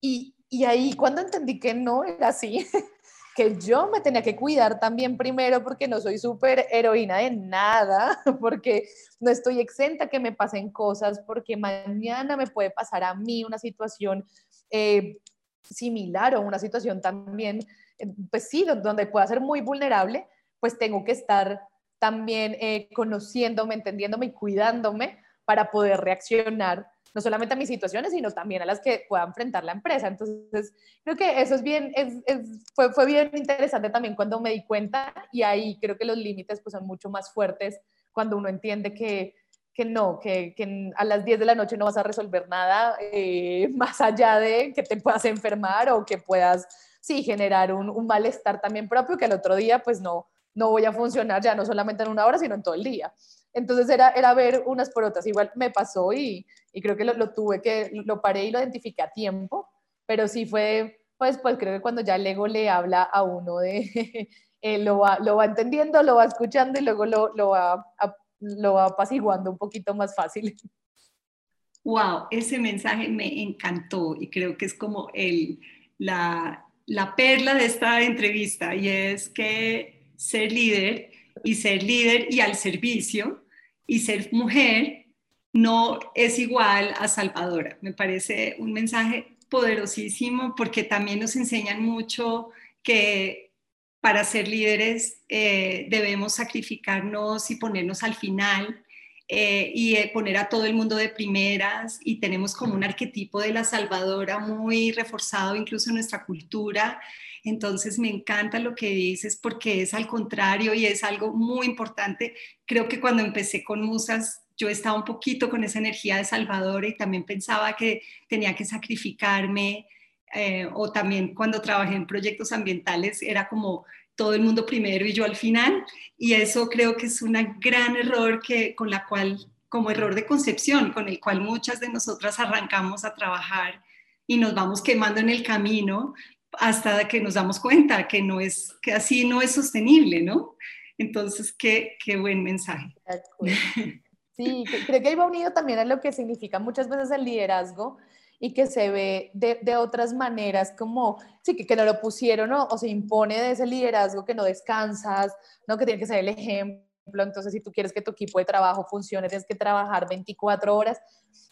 Y, y ahí cuando entendí que no era así, que yo me tenía que cuidar también primero porque no soy súper heroína de nada, porque no estoy exenta que me pasen cosas, porque mañana me puede pasar a mí una situación eh, similar o una situación también, pues sí, donde pueda ser muy vulnerable, pues tengo que estar también eh, conociéndome, entendiéndome y cuidándome para poder reaccionar no solamente a mis situaciones, sino también a las que pueda enfrentar la empresa. Entonces, creo que eso es bien, fue, fue, bien interesante también cuando me di cuenta y ahí creo que los límites pues son mucho más fuertes cuando uno entiende que, que no, que, que, a las 10 de la noche no vas a resolver nada eh, más allá de que te puedas enfermar o que puedas, sí, generar un, un malestar también propio que el otro día pues no, no voy a funcionar ya no solamente en una hora, sino en todo el día. Entonces era, era ver unas por otras. Igual me pasó y, y creo que lo, lo, tuve que, lo paré y lo identifiqué a tiempo, pero sí fue, pues, pues creo que cuando ya el ego le habla a uno de, eh, lo, va, lo va entendiendo, lo va escuchando y luego lo, lo, va, lo va apaciguando un poquito más fácil. Wow, ese mensaje me encantó y creo que es como el, la, la perla de esta entrevista y es que ser líder y ser líder y al servicio y ser mujer no es igual a salvadora. Me parece un mensaje poderosísimo porque también nos enseñan mucho que para ser líderes eh, debemos sacrificarnos y ponernos al final eh, y eh, poner a todo el mundo de primeras y tenemos como un arquetipo de la salvadora muy reforzado incluso en nuestra cultura entonces me encanta lo que dices porque es al contrario y es algo muy importante. Creo que cuando empecé con Musas yo estaba un poquito con esa energía de Salvador y también pensaba que tenía que sacrificarme eh, o también cuando trabajé en proyectos ambientales era como todo el mundo primero y yo al final y eso creo que es un gran error que con la cual como error de concepción con el cual muchas de nosotras arrancamos a trabajar y nos vamos quemando en el camino hasta que nos damos cuenta que no es que así no es sostenible, ¿no? Entonces, qué, qué buen mensaje. Sí, creo que va unido también a lo que significa muchas veces el liderazgo y que se ve de, de otras maneras como, sí, que, que no lo pusieron o se impone de ese liderazgo que no descansas, ¿no? que tiene que ser el ejemplo. Entonces, si tú quieres que tu equipo de trabajo funcione, tienes que trabajar 24 horas.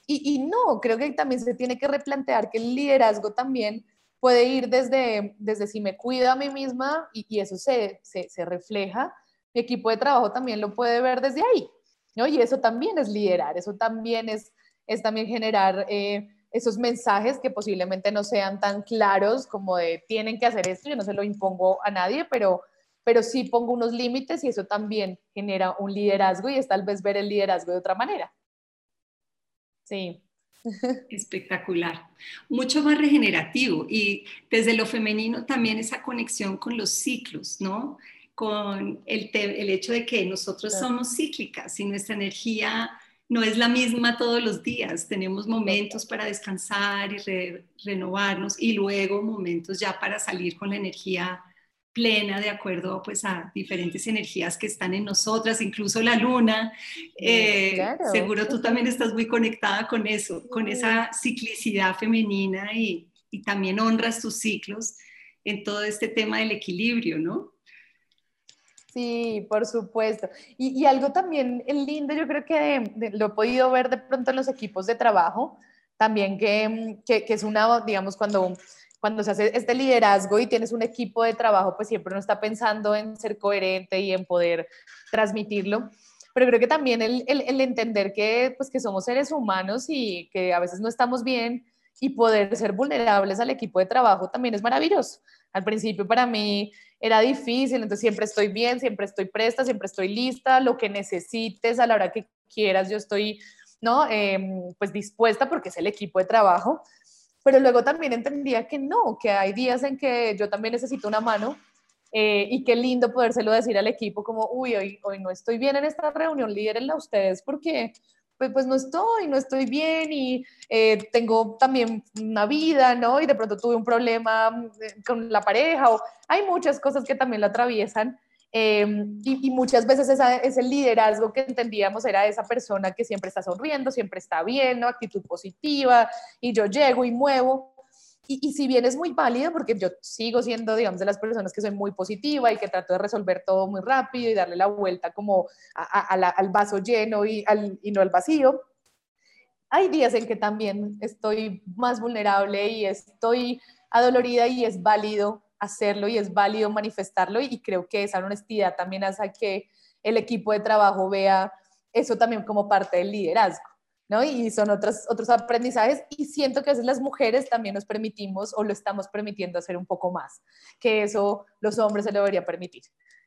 Y, y no, creo que también se tiene que replantear que el liderazgo también puede ir desde, desde si me cuido a mí misma y, y eso se, se, se refleja, mi equipo de trabajo también lo puede ver desde ahí. ¿no? Y eso también es liderar, eso también es, es también generar eh, esos mensajes que posiblemente no sean tan claros como de tienen que hacer esto, yo no se lo impongo a nadie, pero, pero sí pongo unos límites y eso también genera un liderazgo y es tal vez ver el liderazgo de otra manera. Sí. Espectacular. Mucho más regenerativo y desde lo femenino también esa conexión con los ciclos, ¿no? con el, el hecho de que nosotros somos cíclicas y nuestra energía no es la misma todos los días. Tenemos momentos para descansar y renovarnos y luego momentos ya para salir con la energía plena de acuerdo pues a diferentes energías que están en nosotras, incluso la luna. Eh, seguro tú también estás muy conectada con eso, con esa ciclicidad femenina y, y también honras tus ciclos en todo este tema del equilibrio, ¿no? Sí, por supuesto. Y, algo también lindo, yo creo que lo he podido ver de pronto en los equipos de trabajo, también que, que, es una, digamos, cuando, cuando se hace este liderazgo y tienes un equipo de trabajo, pues siempre uno está pensando en ser coherente y en poder transmitirlo. Pero creo que también el, el, el entender que, pues, que somos seres humanos y que a veces no estamos bien y poder ser vulnerables al equipo de trabajo también es maravilloso. Al principio para mí era difícil, entonces siempre estoy bien, siempre estoy presta, siempre estoy lista, lo que necesites a la hora que quieras, yo estoy, ¿no? Em, pues dispuesta porque es el equipo de trabajo. Pero luego también entendía que no, que hay días en que yo también necesito una mano eh, y qué lindo podérselo decir al equipo como, uy, hoy, hoy no estoy bien en esta reunión, líderenla ustedes porque pues, no estoy, no estoy bien y eh, tengo también una vida, ¿no? Y de pronto tuve un problema eh, con la pareja o hay muchas cosas que también lo atraviesan. Em, y, muchas veces esa, ese liderazgo que entendíamos era esa persona que siempre está sonriendo, siempre está bien, ¿no? actitud positiva, y yo llego y muevo, y, si bien es muy válido, porque yo sigo siendo, digamos, de las personas que soy muy positiva y que trato de resolver todo muy rápido y darle la vuelta como al vaso lleno y, al, y no al vacío, hay días en que también estoy más vulnerable y estoy adolorida y es válido hacerlo y es válido manifestarlo y creo que esa honestidad también hace que el equipo de trabajo vea eso también como parte del liderazgo. Y son otros, otros aprendizajes y siento que a veces las mujeres también nos permitimos o lo estamos permitiendo hacer un poco más, que eso los hombres se lo debería permitir.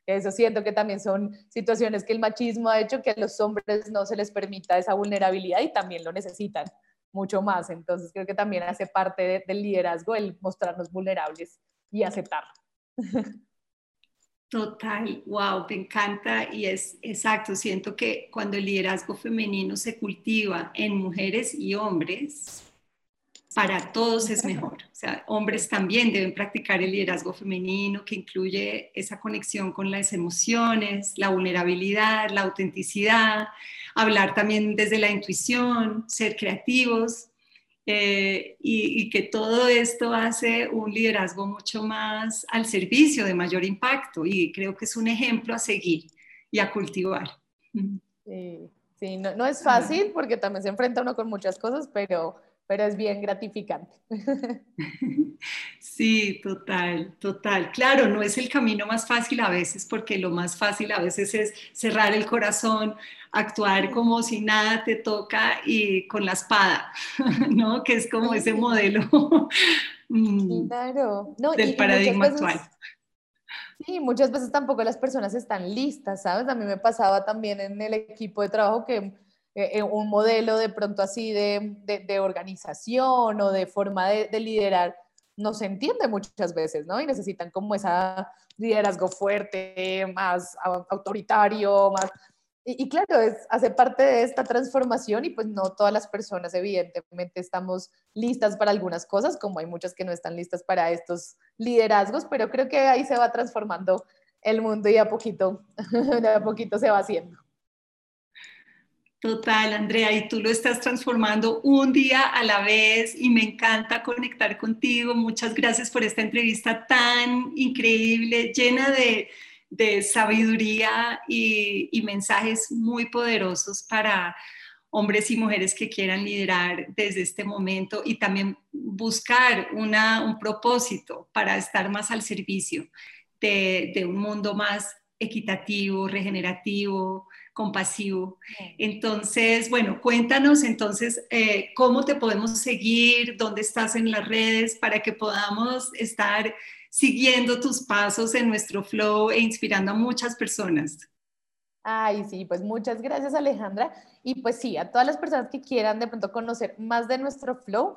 Eso siento que también son situaciones que el machismo ha hecho que a los hombres no se les permita esa vulnerabilidad y también lo necesitan mucho más. Entonces creo que también hace parte del liderazgo el mostrarnos vulnerables y aceptarlo. Total, wow, me encanta y es exacto, siento que cuando el liderazgo femenino se cultiva en mujeres y hombres, para todos es mejor. O sea, hombres también deben practicar el liderazgo femenino que incluye esa conexión con las emociones, la vulnerabilidad, la autenticidad, hablar también desde la intuición, ser creativos eh, y, que todo esto hace un liderazgo mucho más al servicio de mayor impacto y creo que es un ejemplo a seguir y a cultivar. Sí, no, no, es fácil porque también se enfrenta uno con muchas cosas, pero, pero es bien gratificante. Sí, total, total. Claro, no es el camino más fácil a veces porque lo más fácil a veces es cerrar el corazón, actuar como si nada te toca y con la espada, ¿no? Que es como ese modelo mm, del paradigma actual. Sí, muchas veces tampoco las personas están listas, ¿sabes? A mí me pasaba también en el equipo de trabajo que eh, un modelo de pronto así de, de, organización o de forma de, de, liderar no se entiende muchas veces, ¿no? Y necesitan como ese liderazgo fuerte, más autoritario, más... y, claro, es, hace parte de esta transformación y pues no todas las personas evidentemente estamos listas para algunas cosas, como hay muchas que no están listas para estos liderazgos, pero creo que ahí se va transformando el mundo y a poquito, de a poquito se va haciendo. Total, Andrea, y tú lo estás transformando un día a la vez y me encanta conectar contigo. Muchas gracias por esta entrevista tan increíble, llena de, de sabiduría y, mensajes muy poderosos para hombres y mujeres que quieran liderar desde este momento y también buscar una, un propósito para estar más al servicio de, de un mundo más equitativo, regenerativo, compasivo. Entonces, bueno, cuéntanos entonces eh, cómo te podemos seguir, dónde estás en las redes para que podamos estar siguiendo tus pasos en nuestro flow e inspirando a muchas personas. Ay, sí, pues muchas gracias Alejandra. Y pues sí, a todas las personas que quieran de pronto conocer más de nuestro flow,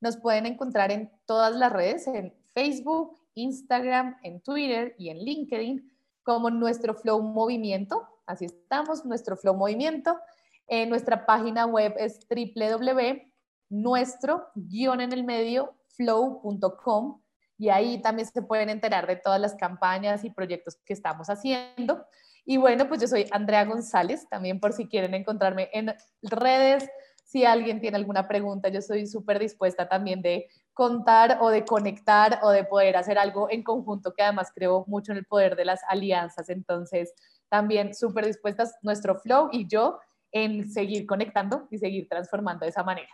nos pueden encontrar en todas las redes, en Facebook, Instagram, en Twitter y en LinkedIn, como nuestro flow movimiento. Así estamos, nuestro flow movimiento. En nuestra página web es www.nuestro-en el medio flow.com y ahí también se pueden enterar de todas las campañas y proyectos que estamos haciendo. Y bueno, pues yo soy Andrea González, también por si quieren encontrarme en redes, si alguien tiene alguna pregunta, yo soy súper dispuesta también de contar o de conectar o de poder hacer algo en conjunto, que además creo mucho en el poder de las alianzas. Entonces, también súper dispuestas nuestro flow y yo en seguir conectando y seguir transformando de esa manera.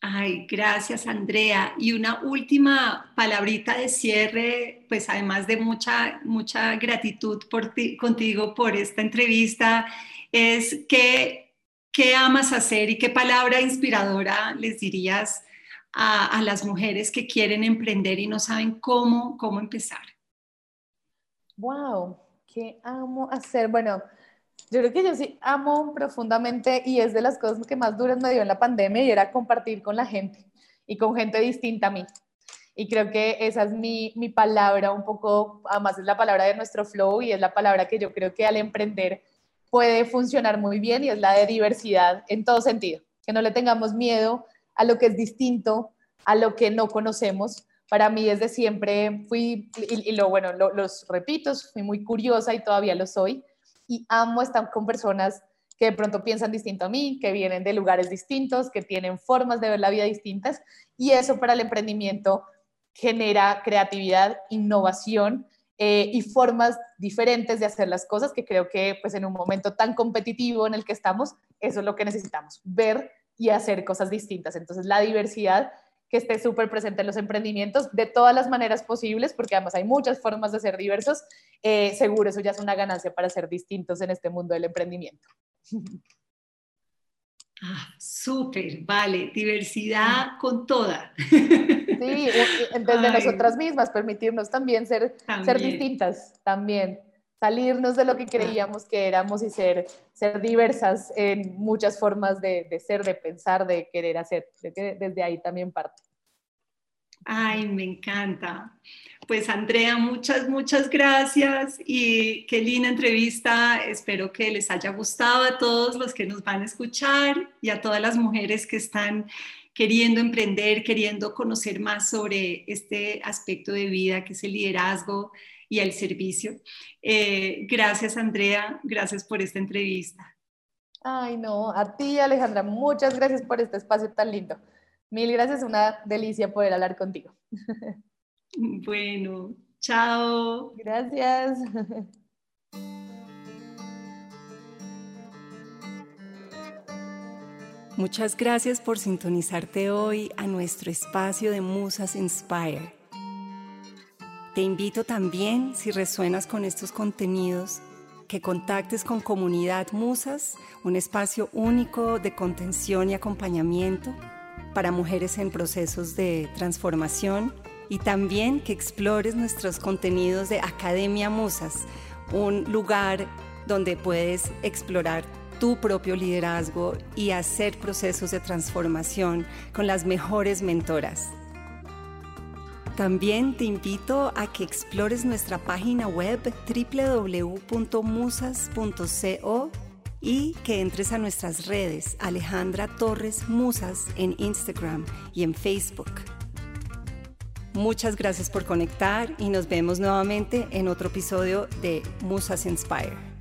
Ay, gracias Andrea. Y una última palabrita de cierre, pues además de mucha, mucha gratitud por ti, contigo por esta entrevista, es que, qué amas hacer y qué palabra inspiradora les dirías a, a, las mujeres que quieren emprender y no saben cómo, cómo empezar. Wow, qué amo hacer. Bueno, yo creo que yo sí amo profundamente y es de las cosas que más duras me dio en la pandemia y era compartir con la gente y con gente distinta a mí. Y creo que esa es mi, mi palabra un poco, además es la palabra de nuestro flow y es la palabra que yo creo que al emprender puede funcionar muy bien y es la de diversidad en todo sentido. Que no le tengamos miedo a lo que es distinto, a lo que no conocemos. Para mí desde siempre fui, y, lo bueno, los repito, fui muy curiosa y todavía lo soy y amo estar con personas que de pronto piensan distinto a mí, que vienen de lugares distintos, que tienen formas de ver la vida distintas y eso para el emprendimiento genera creatividad, innovación eh, y formas diferentes de hacer las cosas que creo que pues en un momento tan competitivo en el que estamos, eso es lo que necesitamos, ver y hacer cosas distintas. Entonces la diversidad que esté súper presente en los emprendimientos de todas las maneras posibles, porque además hay muchas formas de ser diversos, eh, seguro eso ya es una ganancia para ser distintos en este mundo del emprendimiento. Ah, súper, vale, diversidad con toda. Sí, desde nosotras mismas, permitirnos también ser, ser distintas, también salirnos de lo que creíamos que éramos y ser, ser diversas en muchas formas de, de ser, de pensar, de querer hacer. Desde ahí también parte. Ay, me encanta. Pues Andrea, muchas, muchas gracias y qué linda entrevista. Espero que les haya gustado a todos los que nos van a escuchar y a todas las mujeres que están queriendo emprender, queriendo conocer más sobre este aspecto de vida que es el liderazgo y el servicio. Eh, gracias Andrea, gracias por esta entrevista. Ay, no, a ti Alejandra, muchas gracias por este espacio tan lindo. Mil gracias, una delicia poder hablar contigo. Bueno, chao. Gracias. Muchas gracias por sintonizarte hoy a nuestro espacio de Musas Inspire. Te invito también, si resuenas con estos contenidos, que contactes con Comunidad Musas, un espacio único de contención y acompañamiento para mujeres en procesos de transformación y también que explores nuestros contenidos de Academia Musas, un lugar donde puedes explorar tu propio liderazgo y hacer procesos de transformación con las mejores mentoras. También te invito a que explores nuestra página web www.musas.co y que entres a nuestras redes Alejandra Torres Musas en Instagram y en Facebook. Muchas gracias por conectar y nos vemos nuevamente en otro episodio de Musas Inspire.